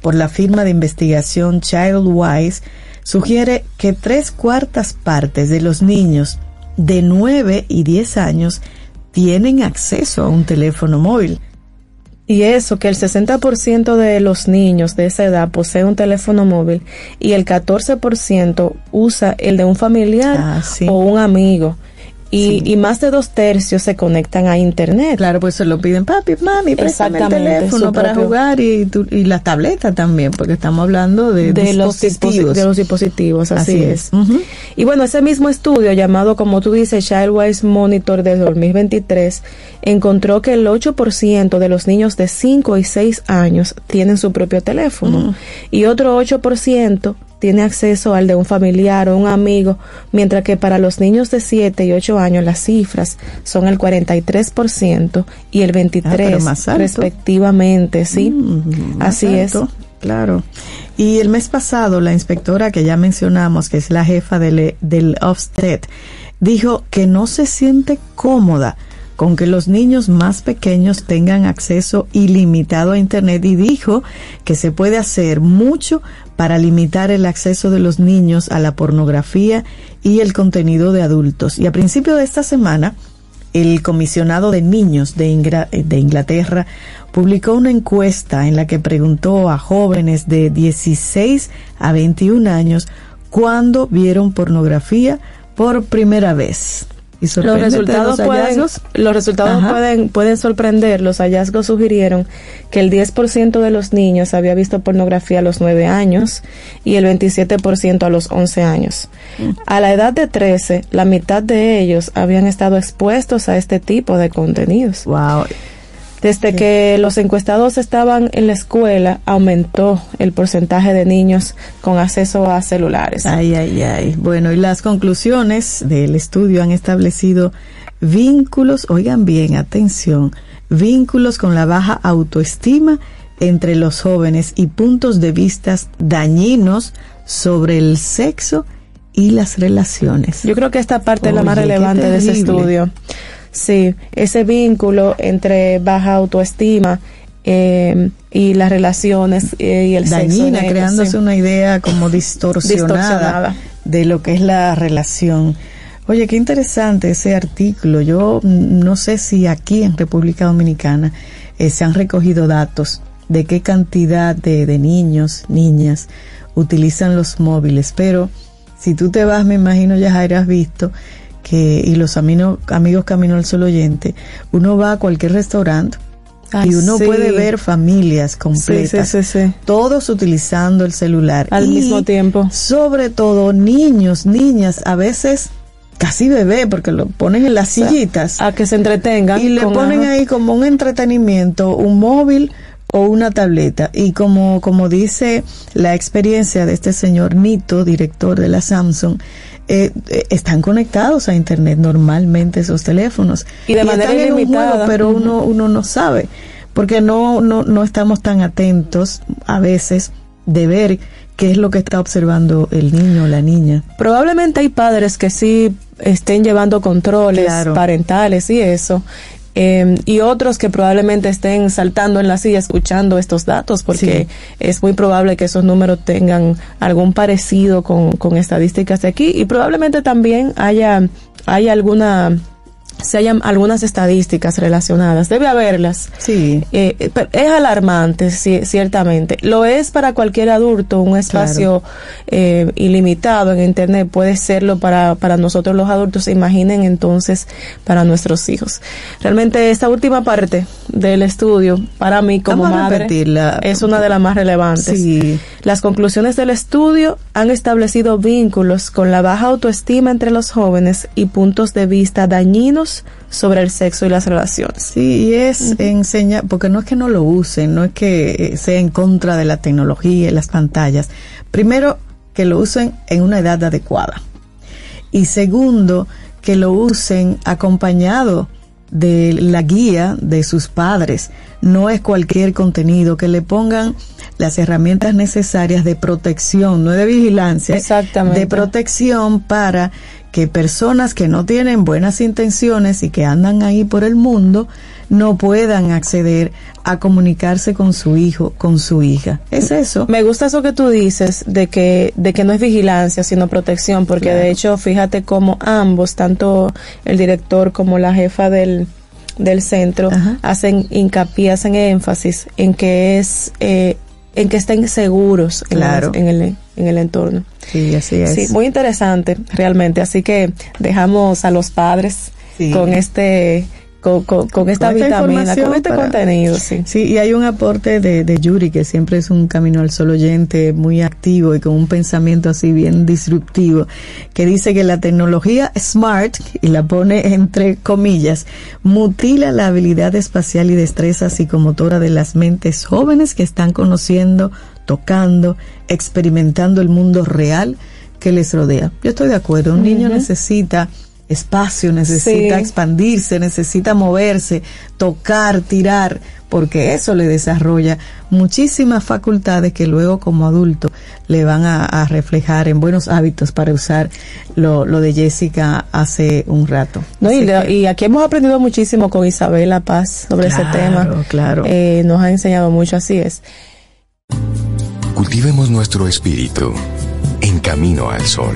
por la firma de investigación Childwise, sugiere que tres cuartas partes de los niños de 9 y 10 años tienen acceso a un teléfono móvil. Y eso, que el 60% de los niños de esa edad posee un teléfono móvil y el 14% usa el de un familiar Ah, sí. o un amigo. Y, Sí. y más de dos tercios se conectan a Internet. Claro, pues se lo piden, papi, mami, préstame el teléfono para propio- jugar y, tu- y la tableta también, porque estamos hablando de, de los, dispositivos. disposi- de los dispositivos, así, Así es. Y bueno, ese mismo estudio llamado, como tú dices, Childwise Monitor de 2023, encontró que el 8% de los niños de 5 y 6 años tienen su propio teléfono y otro 8% tiene acceso al de un familiar o un amigo, mientras que para los niños de 7 y 8 años las cifras son el 43% y el 23% más alto. respectivamente, ¿sí? Mm, Así alto, es. Claro. Y el mes pasado, la inspectora que ya mencionamos, que es la jefa del, del Ofsted, dijo que no se siente cómoda con que los niños más pequeños tengan acceso ilimitado a Internet y dijo que se puede hacer mucho para limitar el acceso de los niños a la pornografía y el contenido de adultos. Y a principio de esta semana, el comisionado de niños de, Ingra- de Inglaterra publicó una encuesta en la que preguntó a jóvenes de 16 a 21 años cuándo vieron pornografía por primera vez. Y Los resultados, los pueden, los resultados pueden, pueden sorprender. Los hallazgos sugirieron que el 10% de los niños había visto pornografía a los 9 años y el 27% a los 11 años. Mm. A la edad de 13, la mitad de ellos habían estado expuestos a este tipo de contenidos. Wow. Desde que los encuestados estaban en la escuela, aumentó el porcentaje de niños con acceso a celulares. Ay, ay, ay. Bueno, y las conclusiones del estudio han establecido vínculos, oigan bien, atención, vínculos con la baja autoestima entre los jóvenes y puntos de vista dañinos sobre el sexo y las relaciones. Yo creo que esta parte es la más relevante de ese estudio. Sí, ese vínculo entre baja autoestima eh, y las relaciones eh, y el sexo. dañina, ellos, creándose sí. una idea como [laughs] distorsionada, Distorsionada. de lo que es la relación. Oye, qué interesante ese artículo. Yo no sé si aquí en República Dominicana eh, se han recogido datos de qué cantidad de, de niños, niñas utilizan los móviles, pero si tú te vas, me imagino ya has visto que, y los amino- amigos Camino al Sol Oyente, uno va a cualquier restaurante Ay, y uno sí. puede ver familias completas, Sí, sí, todos utilizando el celular. Al Y mismo tiempo. Sobre todo niños, niñas, a veces casi bebé, porque lo ponen en las sillitas A que se entretengan. y le ponen ahí como un entretenimiento, un móvil o una tableta. Y como, como dice la experiencia de este señor Nito, director de la Samsung, eh, eh, están conectados a internet normalmente esos teléfonos. Y de manera están en un juego, pero uno, uno no sabe, porque no, no, no estamos tan atentos a veces de ver qué es lo que está observando el niño o la niña. Probablemente hay padres que sí estén llevando controles Claro. parentales y eso. Eh, y otros que probablemente estén saltando en la silla escuchando estos datos porque es muy probable que esos números tengan algún parecido con, con estadísticas de aquí. Y probablemente también haya, haya alguna se hayan algunas estadísticas relacionadas debe haberlas Sí. eh, eh, es alarmante, sí, ciertamente. Lo es para cualquier adulto, un espacio eh, ilimitado en Internet puede serlo para, para nosotros los adultos. Imaginen entonces para nuestros hijos. Realmente esta última parte del estudio, para mí como Vamos madre, repetirla. es una de las más relevantes. Sí. Las conclusiones del estudio han establecido vínculos con la baja autoestima entre los jóvenes y puntos de vista dañinos sobre el sexo y las relaciones. Sí, y es enseñar, porque no es que no lo usen, no es que eh, sea en contra de la tecnología y las pantallas. Primero, que lo usen en una edad adecuada. Y segundo, que lo usen acompañado de la guía de sus padres. No es cualquier contenido, que le pongan las herramientas necesarias de protección, no de vigilancia, Exactamente. de protección para que personas que no tienen buenas intenciones y que andan ahí por el mundo no puedan acceder a comunicarse con su hijo, con su hija. Es eso. Me gusta eso que tú dices de que de que no es vigilancia sino protección, porque Claro. de hecho fíjate cómo ambos, tanto el director como la jefa del del centro, Ajá. hacen hincapié, hacen énfasis en que es eh, en que estén seguros en, Claro. el, en el en el entorno. Sí, así es. Sí, muy interesante realmente. Así que dejamos a los padres Sí. con este con, con- con esta Con esta vitamina, con este para- contenido, sí. Sí, y hay un aporte de, de Yuri, que siempre es un camino al sol oyente muy activo y con un pensamiento así bien disruptivo, que dice que la tecnología smart, y la pone entre comillas, mutila la habilidad espacial y destreza psicomotora de las mentes jóvenes que están conociendo, tocando, experimentando el mundo real que les rodea. Yo estoy de acuerdo, un niño necesita espacio, necesita Sí. expandirse, necesita moverse, tocar, tirar, porque eso le desarrolla muchísimas facultades que luego como adulto le van a, a reflejar en buenos hábitos para usar lo, lo de Jessica hace un rato. No, y, que- aquí hemos aprendido muchísimo con Isabela Paz sobre ese tema. claro. Eh, nos ha enseñado mucho, así es. Cultivemos nuestro espíritu en camino al sol.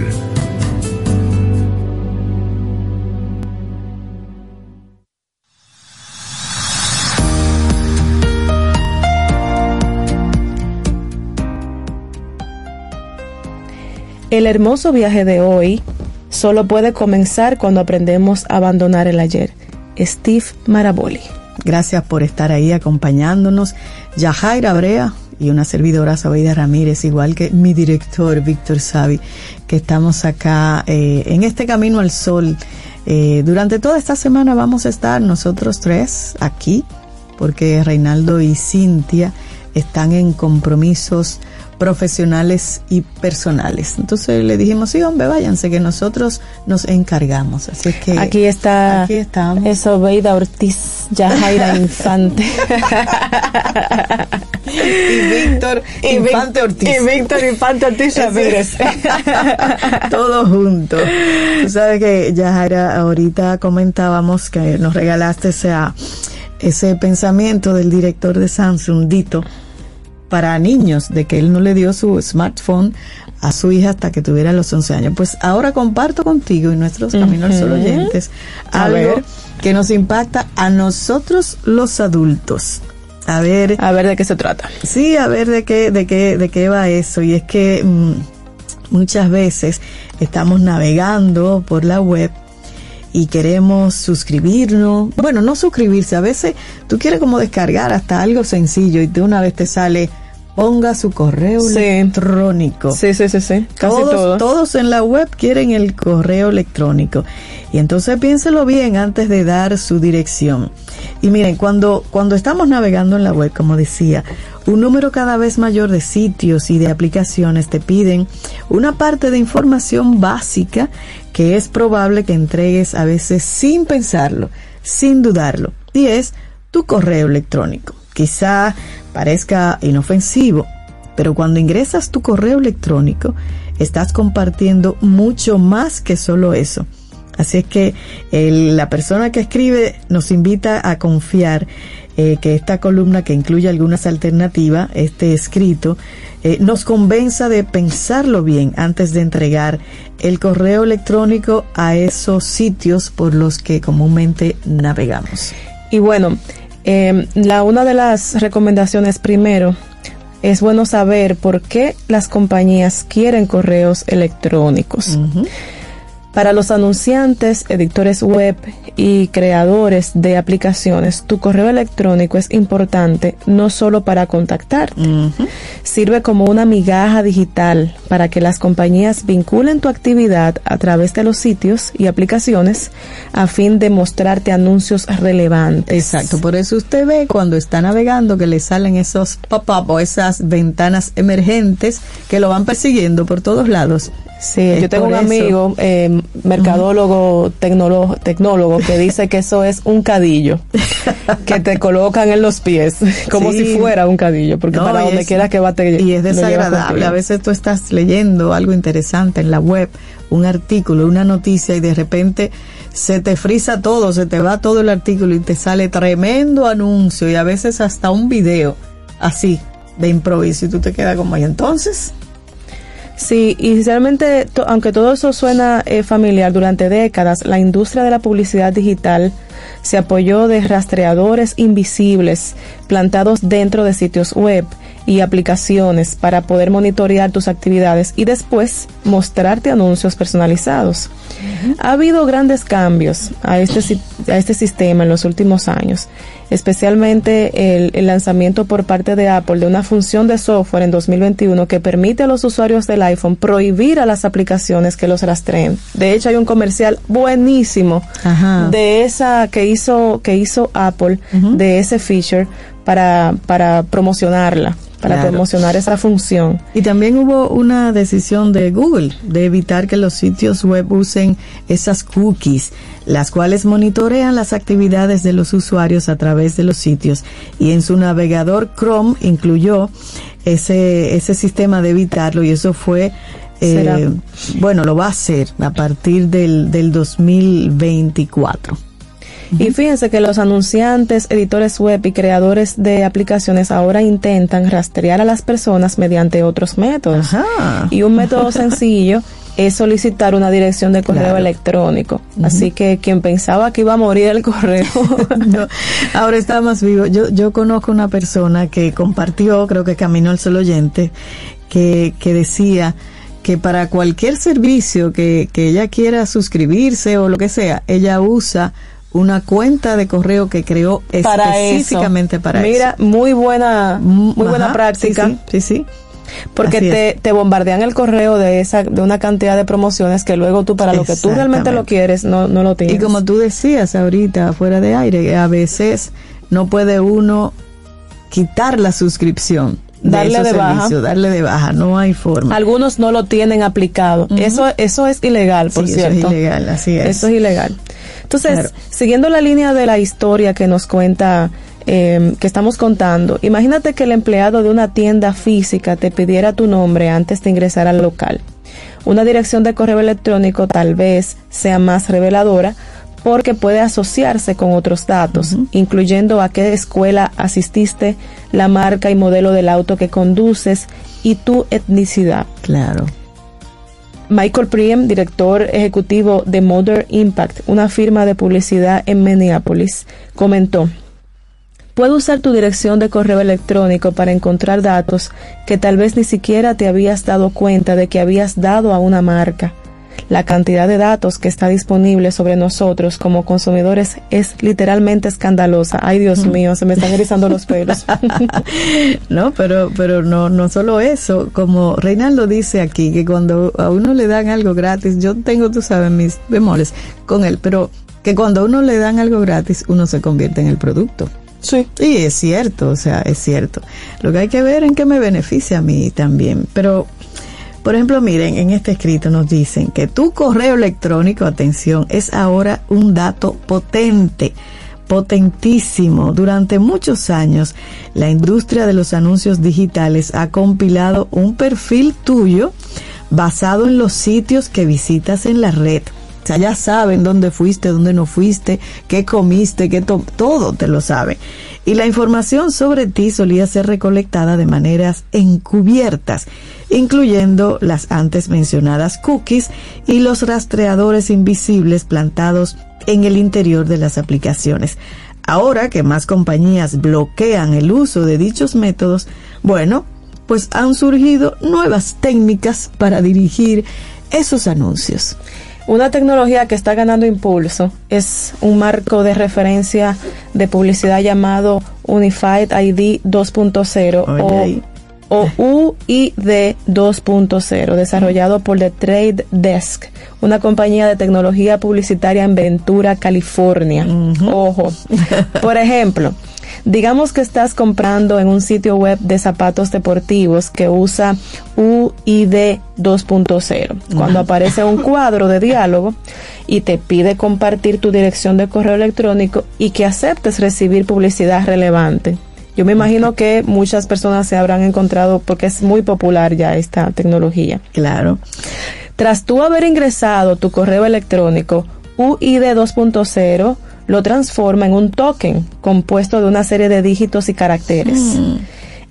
El hermoso viaje de hoy solo puede comenzar cuando aprendemos a abandonar el ayer. Steve Maraboli. Gracias por estar ahí acompañándonos. Yajaira Brea y una servidora Sabeida Ramírez, igual que mi director Víctor Savi, que estamos acá eh, en este camino al sol. Eh, durante toda esta semana vamos a estar nosotros tres aquí porque Reinaldo y Cintia están en compromisos profesionales y personales. Entonces le dijimos, sí, hombre, váyanse, que nosotros nos encargamos. Así es que Aquí está aquí estamos. Esobeida Ortiz, Yajaira [laughs] Infante. y Víctor Infante Ortiz. Y Víctor Infante Ortiz Ramírez. [laughs] Todo junto. Tú sabes que Yajaira, ahorita comentábamos que nos regalaste ese, ese pensamiento del director de Samsung, Dito, para niños, de que él no le dio su smartphone a su hija hasta que tuviera los 11 años. Pues ahora comparto contigo y nuestros Caminos Solo oyentes A algo ver. que nos impacta a nosotros los adultos. A ver, A ver de qué se trata. Sí, a ver de qué, de qué, de qué va eso. Y es que mm, muchas veces estamos navegando por la web y queremos suscribirnos. Bueno, no suscribirse. A veces tú quieres como descargar hasta algo sencillo y de una vez te sale ponga su correo Sí. electrónico. Sí, sí, sí, sí. Casi todos, todo. todos en la web quieren el correo electrónico. Y entonces piénselo bien antes de dar su dirección. Y miren, cuando, cuando estamos navegando en la web, como decía, un número cada vez mayor de sitios y de aplicaciones te piden una parte de información básica que es probable que entregues a veces sin pensarlo, sin dudarlo. Y es tu correo electrónico. Quizá parezca inofensivo, pero cuando ingresas tu correo electrónico, estás compartiendo mucho más que solo eso. Así es que la persona que escribe nos invita a confiar eh, que esta columna que incluye algunas alternativas, este escrito, eh, nos convenza de pensarlo bien antes de entregar el correo electrónico a esos sitios por los que comúnmente navegamos. Y bueno, eh, la una de las recomendaciones primero es bueno saber por qué las compañías quieren correos electrónicos. Para los anunciantes, editores web y creadores de aplicaciones, tu correo electrónico es importante no solo para contactar, sirve como una migaja digital para que las compañías vinculen tu actividad a través de los sitios y aplicaciones a fin de mostrarte anuncios relevantes. Exacto, por eso usted ve cuando está navegando que le salen esos pop-up o esas ventanas emergentes que lo van persiguiendo por todos lados. Sí, Es yo tengo un amigo, eh, mercadólogo, tecnólogo, tecnólogo, que dice que eso es un cadillo que te colocan en los pies, [laughs] como Sí. si fuera un cadillo, porque No, para donde es- quiera que va te Y es desagradable. A veces tú estás leyendo algo interesante en la web, un artículo, una noticia y de repente se te frisa todo, se te va todo el artículo y te sale tremendo anuncio y a veces hasta un video así de improviso y tú te quedas como, ¿y entonces? Sí, y realmente, aunque todo eso suena eh, familiar, durante décadas la industria de la publicidad digital se apoyó de rastreadores invisibles plantados dentro de sitios web y aplicaciones para poder monitorear tus actividades y después mostrarte anuncios personalizados. Ha habido grandes cambios a este, a este sistema en los últimos años, especialmente el, el lanzamiento por parte de Apple de una función de software en 2021 que permite a los usuarios del iPhone prohibir a las aplicaciones que los rastreen. De hecho, hay un comercial buenísimo Ajá. de esa que hizo que hizo Apple de ese feature para para promocionarla, para Claro. promocionar esa función. Y también hubo una decisión de Google de evitar que los sitios web usen esas cookies, las cuales monitorean las actividades de los usuarios a través de los sitios. Y en su navegador Chrome incluyó ese, ese sistema de evitarlo y eso fue... eh, bueno, lo va a hacer a partir del, del 2024. Y fíjense que los anunciantes, editores web y creadores de aplicaciones ahora intentan rastrear a las personas mediante otros métodos. Ajá. Y un método [laughs] sencillo es solicitar una dirección de correo Claro. electrónico. Así que quien pensaba que iba a morir el correo, [laughs] No, ahora está más vivo. Yo, yo conozco una persona que compartió, creo que Camino al Sol Oyente, que, que decía que para cualquier servicio que, que ella quiera suscribirse o lo que sea, ella usa una cuenta de correo que creó para eso. específicamente para Mira, eso. muy buena, muy buena práctica. Sí, sí, sí, sí. Porque te, te bombardean el correo de esa de una cantidad de promociones que luego tú para lo que tú realmente lo quieres no, no lo tienes. Y como tú decías ahorita, fuera de aire, a veces no puede uno quitar la suscripción. De Darle de baja. darle de baja, no hay forma. Algunos no lo tienen aplicado. Eso, eso es ilegal, por Sí, cierto. Eso es ilegal, así es. Eso es ilegal. Entonces, Claro. siguiendo la línea de la historia que nos cuenta, eh, que estamos contando, imagínate que el empleado de una tienda física te pidiera tu nombre antes de ingresar al local. Una dirección de correo electrónico tal vez sea más reveladora porque puede asociarse con otros datos, incluyendo a qué escuela asististe, la marca y modelo del auto que conduces y tu etnicidad. Claro. Michael Priem, director ejecutivo de Mother Impact, una firma de publicidad en Minneapolis, comentó, Puedo usar tu dirección de correo electrónico para encontrar datos que tal vez ni siquiera te habías dado cuenta de que habías dado a una marca. La cantidad de datos que está disponible sobre nosotros como consumidores es literalmente escandalosa. Ay, Dios mío, se me están erizando los pelos. [laughs] [laughs] No, pero, pero no, no solo eso, como Reinaldo dice aquí, que cuando a uno le dan algo gratis, yo tengo, tú sabes, mis bemoles con él, pero que cuando a uno le dan algo gratis, uno se convierte en el producto. Sí. Y es cierto, o sea, es cierto. Lo que hay que ver en qué me beneficia a mí también. Pero, por ejemplo, miren, en este escrito nos dicen que tu correo electrónico, atención, es ahora un dato potente, potentísimo. Durante muchos años, la industria de los anuncios digitales ha compilado un perfil tuyo basado en los sitios que visitas en la red. Ya saben dónde fuiste, dónde no fuiste, qué comiste, qué to- todo te lo saben. Y la información sobre ti solía ser recolectada de maneras encubiertas, incluyendo las antes mencionadas cookies y los rastreadores invisibles plantados en el interior de las aplicaciones. Ahora que más compañías bloquean el uso de dichos métodos, bueno, pues han surgido nuevas técnicas para dirigir esos anuncios. Una tecnología que está ganando impulso es un marco de referencia de publicidad llamado Unified ID 2.0 Oye, o, o UID 2.0, desarrollado por The Trade Desk, una compañía de tecnología publicitaria en Ventura, California. Ojo. [laughs] Por ejemplo, Digamos que estás comprando en un sitio web de zapatos deportivos que usa UID 2.0. Cuando aparece un [laughs] cuadro de diálogo y te pide compartir tu dirección de correo electrónico y que aceptes recibir publicidad relevante. Yo me imagino que muchas personas se habrán encontrado porque es muy popular ya esta tecnología. Claro. Tras tú haber ingresado tu correo electrónico, UID 2.0 lo transforma en un token compuesto de una serie de dígitos y caracteres.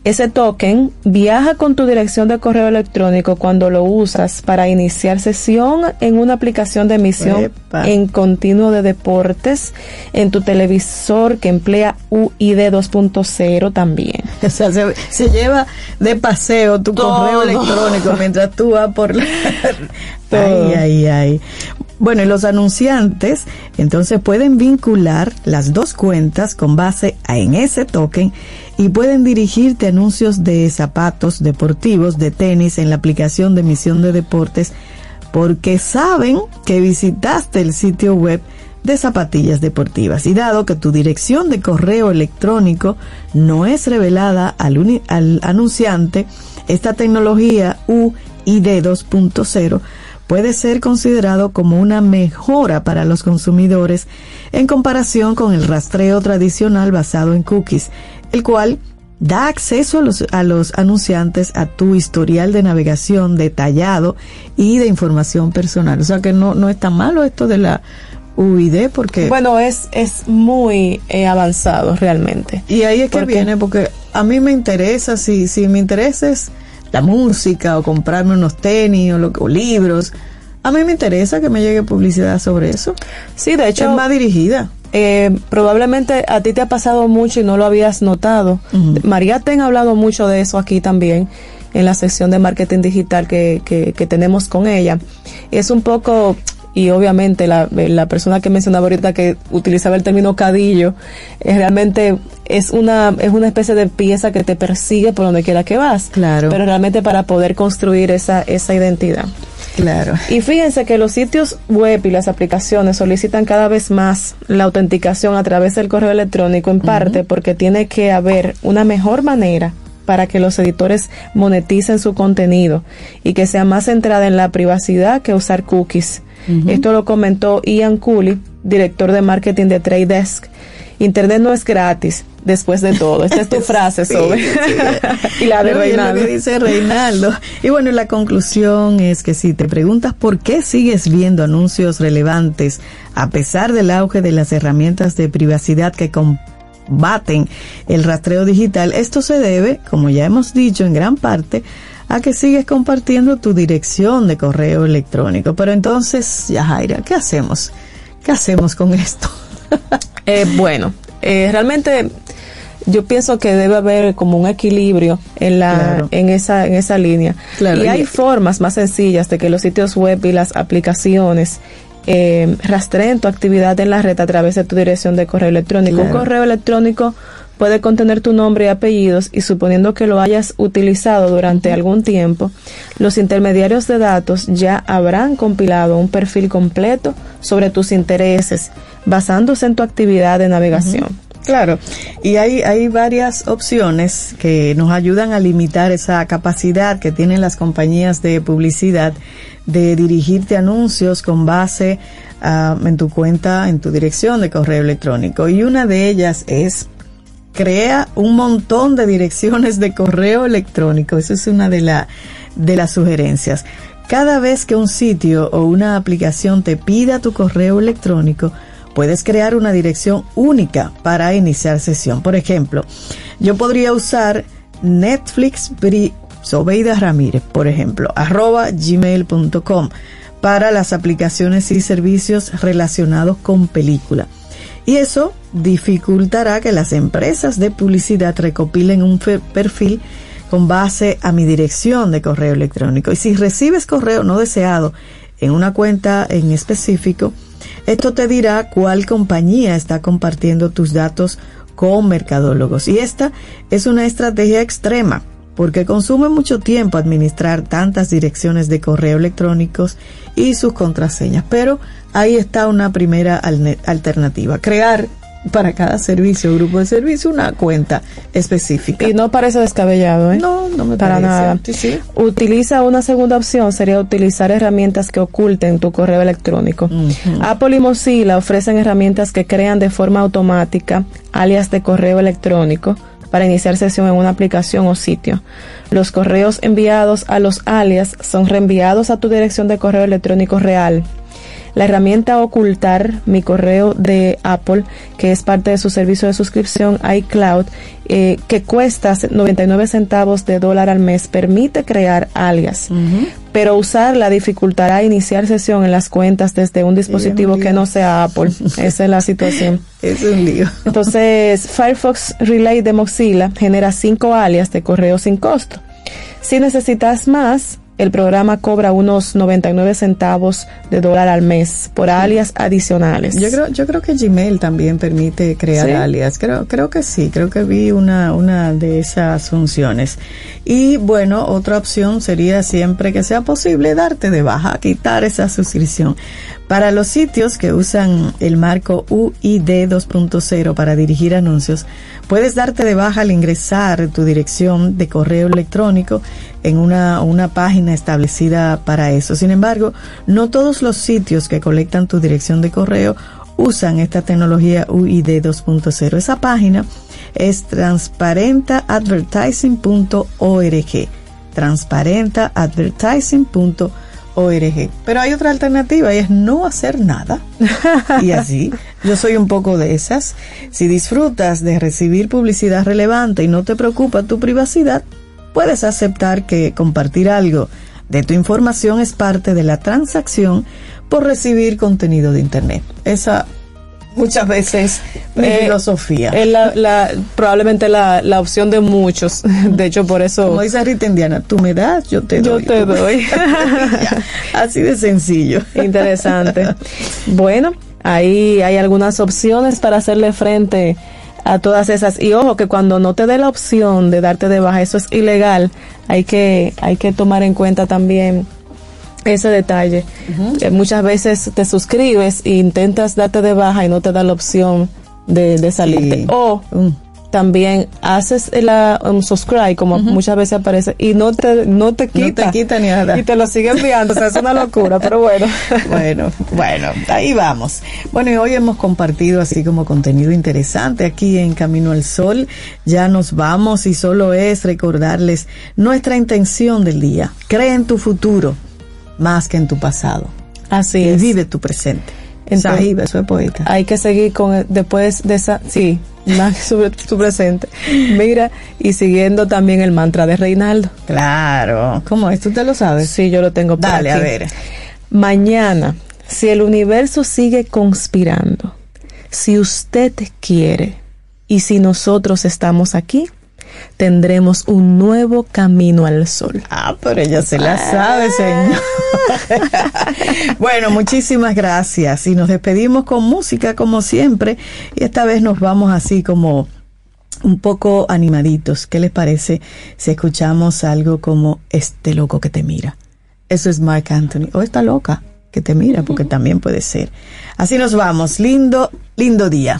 Ese token viaja con tu dirección de correo electrónico cuando lo usas para iniciar sesión en una aplicación de emisión Epa. en continuo de deportes en tu televisor que emplea UID 2.0 también. [laughs] O sea, se, se lleva de paseo tu Todo. correo electrónico mientras tú vas por la... Ay, ay, ay. Bueno, y los anunciantes entonces pueden vincular las dos cuentas con base en ese token y pueden dirigirte anuncios de zapatos deportivos, de tenis en la aplicación de emisión de deportes porque saben que visitaste el sitio web de zapatillas deportivas. Y dado que tu dirección de correo electrónico no es revelada al, al anunciante, esta tecnología UID 2.0 puede ser considerado como una mejora para los consumidores en comparación con el rastreo tradicional basado en cookies, el cual da acceso a los, a los anunciantes a tu historial de navegación detallado y de información personal. O sea que no, no es tan malo esto de la UID porque... Bueno, es, es muy eh, avanzado realmente. y ahí es que viene porque a mí me interesa, si, si mi interés es la música o comprarme unos tenis o, lo, o libros, a mí me interesa que me llegue publicidad sobre eso. Sí, de Es hecho, más dirigida. eh, probablemente a ti te ha pasado mucho y no lo habías notado. María te ha hablado mucho de eso aquí también en la sección de marketing digital que, que, que tenemos con ella. Es un poco, y obviamente la, la persona que mencionaba ahorita que utilizaba el término cadillo, eh, realmente es una, es una especie de pieza que te persigue por donde quiera que vas. Claro. Pero realmente para poder construir esa, esa identidad. Claro. Y fíjense que los sitios web y las aplicaciones solicitan cada vez más la autenticación a través del correo electrónico, en parte porque tiene que haber una mejor manera para que los editores moneticen su contenido y que sea más centrada en la privacidad que usar cookies. Esto lo comentó Ian Cooley, director de marketing de Trade Desk. Internet no es gratis, después de todo. Esta es tu [laughs] frase, sobre [laughs] y la de Reinaldo. Lo que dice Reinaldo. Y bueno, la conclusión es que si te preguntas por qué sigues viendo anuncios relevantes a pesar del auge de las herramientas de privacidad que combaten el rastreo digital, esto se debe, como ya hemos dicho en gran parte, a que sigues compartiendo tu dirección de correo electrónico. Pero entonces, Yajaira, ¿qué hacemos? ¿Qué hacemos con esto? [laughs] eh, bueno, eh, realmente yo pienso que debe haber como un equilibrio en la en esa en esa línea. Y hay formas más sencillas de que los sitios web y las aplicaciones eh, rastreen tu actividad en la red a través de tu dirección de correo electrónico. Un correo electrónico puede contener tu nombre y apellidos y suponiendo que lo hayas utilizado durante algún tiempo, los intermediarios de datos ya habrán compilado un perfil completo sobre tus intereses basándose en tu actividad de navegación. Claro, y hay, hay varias opciones que nos ayudan a limitar esa capacidad que tienen las compañías de publicidad de dirigirte anuncios con base ah, en tu cuenta, en tu dirección de correo electrónico. Y una de ellas es crea un montón de direcciones de correo electrónico. Esa es una de, la, de las sugerencias. Cada vez que un sitio o una aplicación te pida tu correo electrónico, puedes crear una dirección única para iniciar sesión. Por ejemplo, yo podría usar Netflix Sobeida Ramírez, por ejemplo, arroba gmail.com para las aplicaciones y servicios relacionados con película. Y eso dificultará que las empresas de publicidad recopilen un perfil con base a mi dirección de correo electrónico. Y si recibes correo no deseado en una cuenta en específico, esto te dirá cuál compañía está compartiendo tus datos con mercadólogos. Y esta es una estrategia extrema porque consume mucho tiempo administrar tantas direcciones de correo electrónicos y sus contraseñas. Pero ahí está una primera alternativa, crear para cada servicio, grupo de servicio, una cuenta específica. Y no parece descabellado, ¿eh? No, no me para parece. nada. Utiliza una segunda opción, sería utilizar herramientas que oculten tu correo electrónico. Apple y Mozilla ofrecen herramientas que crean de forma automática alias de correo electrónico para iniciar sesión en una aplicación o sitio. Los correos enviados a los alias son reenviados a tu dirección de correo electrónico real la herramienta Ocultar mi correo de Apple, que es parte de su servicio de suscripción iCloud, eh, que cuesta 99 centavos de dólar al mes, permite crear alias. Pero usarla dificultará iniciar sesión en las cuentas desde un dispositivo que no sea Apple. [laughs] Esa es la situación. es un lío. Entonces, Firefox Relay de Mozilla genera cinco alias de correo sin costo. Si necesitas más, el programa cobra unos 99 centavos de dólar al mes por alias adicionales. Yo creo, yo creo que Gmail también permite crear alias. Creo, creo que sí, creo que vi una, una de esas funciones. Y bueno, otra opción sería siempre que sea posible darte de baja, quitar esa suscripción. Para los sitios que usan el marco UID 2.0 para dirigir anuncios, puedes darte de baja al ingresar tu dirección de correo electrónico en una, una página establecida para eso. Sin embargo, no todos los sitios que colectan tu dirección de correo usan esta tecnología UID 2.0. Esa página es transparentaadvertising.org. Transparentaadvertising.org ORG. Pero hay otra alternativa y es no hacer nada. y así, [laughs] yo soy un poco de esas. Si disfrutas de recibir publicidad relevante y no te preocupa tu privacidad, puedes aceptar que compartir algo de tu información es parte de la transacción por recibir contenido de Internet. Esa muchas veces mi Eh, filosofía. Es la, la- probablemente la, la opción de muchos. [laughs] De hecho, por eso Como dice Rita Indiana, tú me das, yo te yo doy. te doy. [laughs] Así de sencillo. Interesante. Bueno, ahí hay algunas opciones para hacerle frente a todas esas. Y ojo que cuando no te dé la opción de darte de baja, eso es ilegal. Hay que, hay que tomar en cuenta también ese detalle. Eh, muchas veces te suscribes e intentas darte de baja y no te da la opción de, de salirte. Sí. O Mm. también haces la um, subscribe, como muchas veces aparece, y no te, no te No te quita. quita ni nada. Y te lo sigue enviando. o sea, es una locura, pero bueno. [laughs] Bueno, bueno, ahí vamos. Bueno, y hoy hemos compartido así como contenido interesante aquí en Camino al Sol. Ya nos vamos y solo es recordarles nuestra intención del día. Cree en tu futuro más que en tu pasado. Así Y es. vive tu presente. Entonces- Sahib, eso es poeta. Hay que seguir con después de esa, sí, [laughs] más sobre tu presente. Mira, y siguiendo también el mantra de Reinaldo. Claro. ¿Cómo es? ¿Tú te lo sabes? Sí, yo lo tengo por Dale, a ver. Mañana, si el universo sigue conspirando, si usted quiere y si nosotros estamos aquí, tendremos un nuevo camino al sol. Ah, pero ella se la sabe, señor. [laughs] bueno, muchísimas gracias. Y nos despedimos con música como siempre. Y esta vez nos vamos así como un poco animaditos. ¿Qué les parece si escuchamos algo como Este loco que te mira? Eso es Mark Anthony. O esta loca que te mira, porque también puede ser. Así nos vamos. Lindo, lindo día.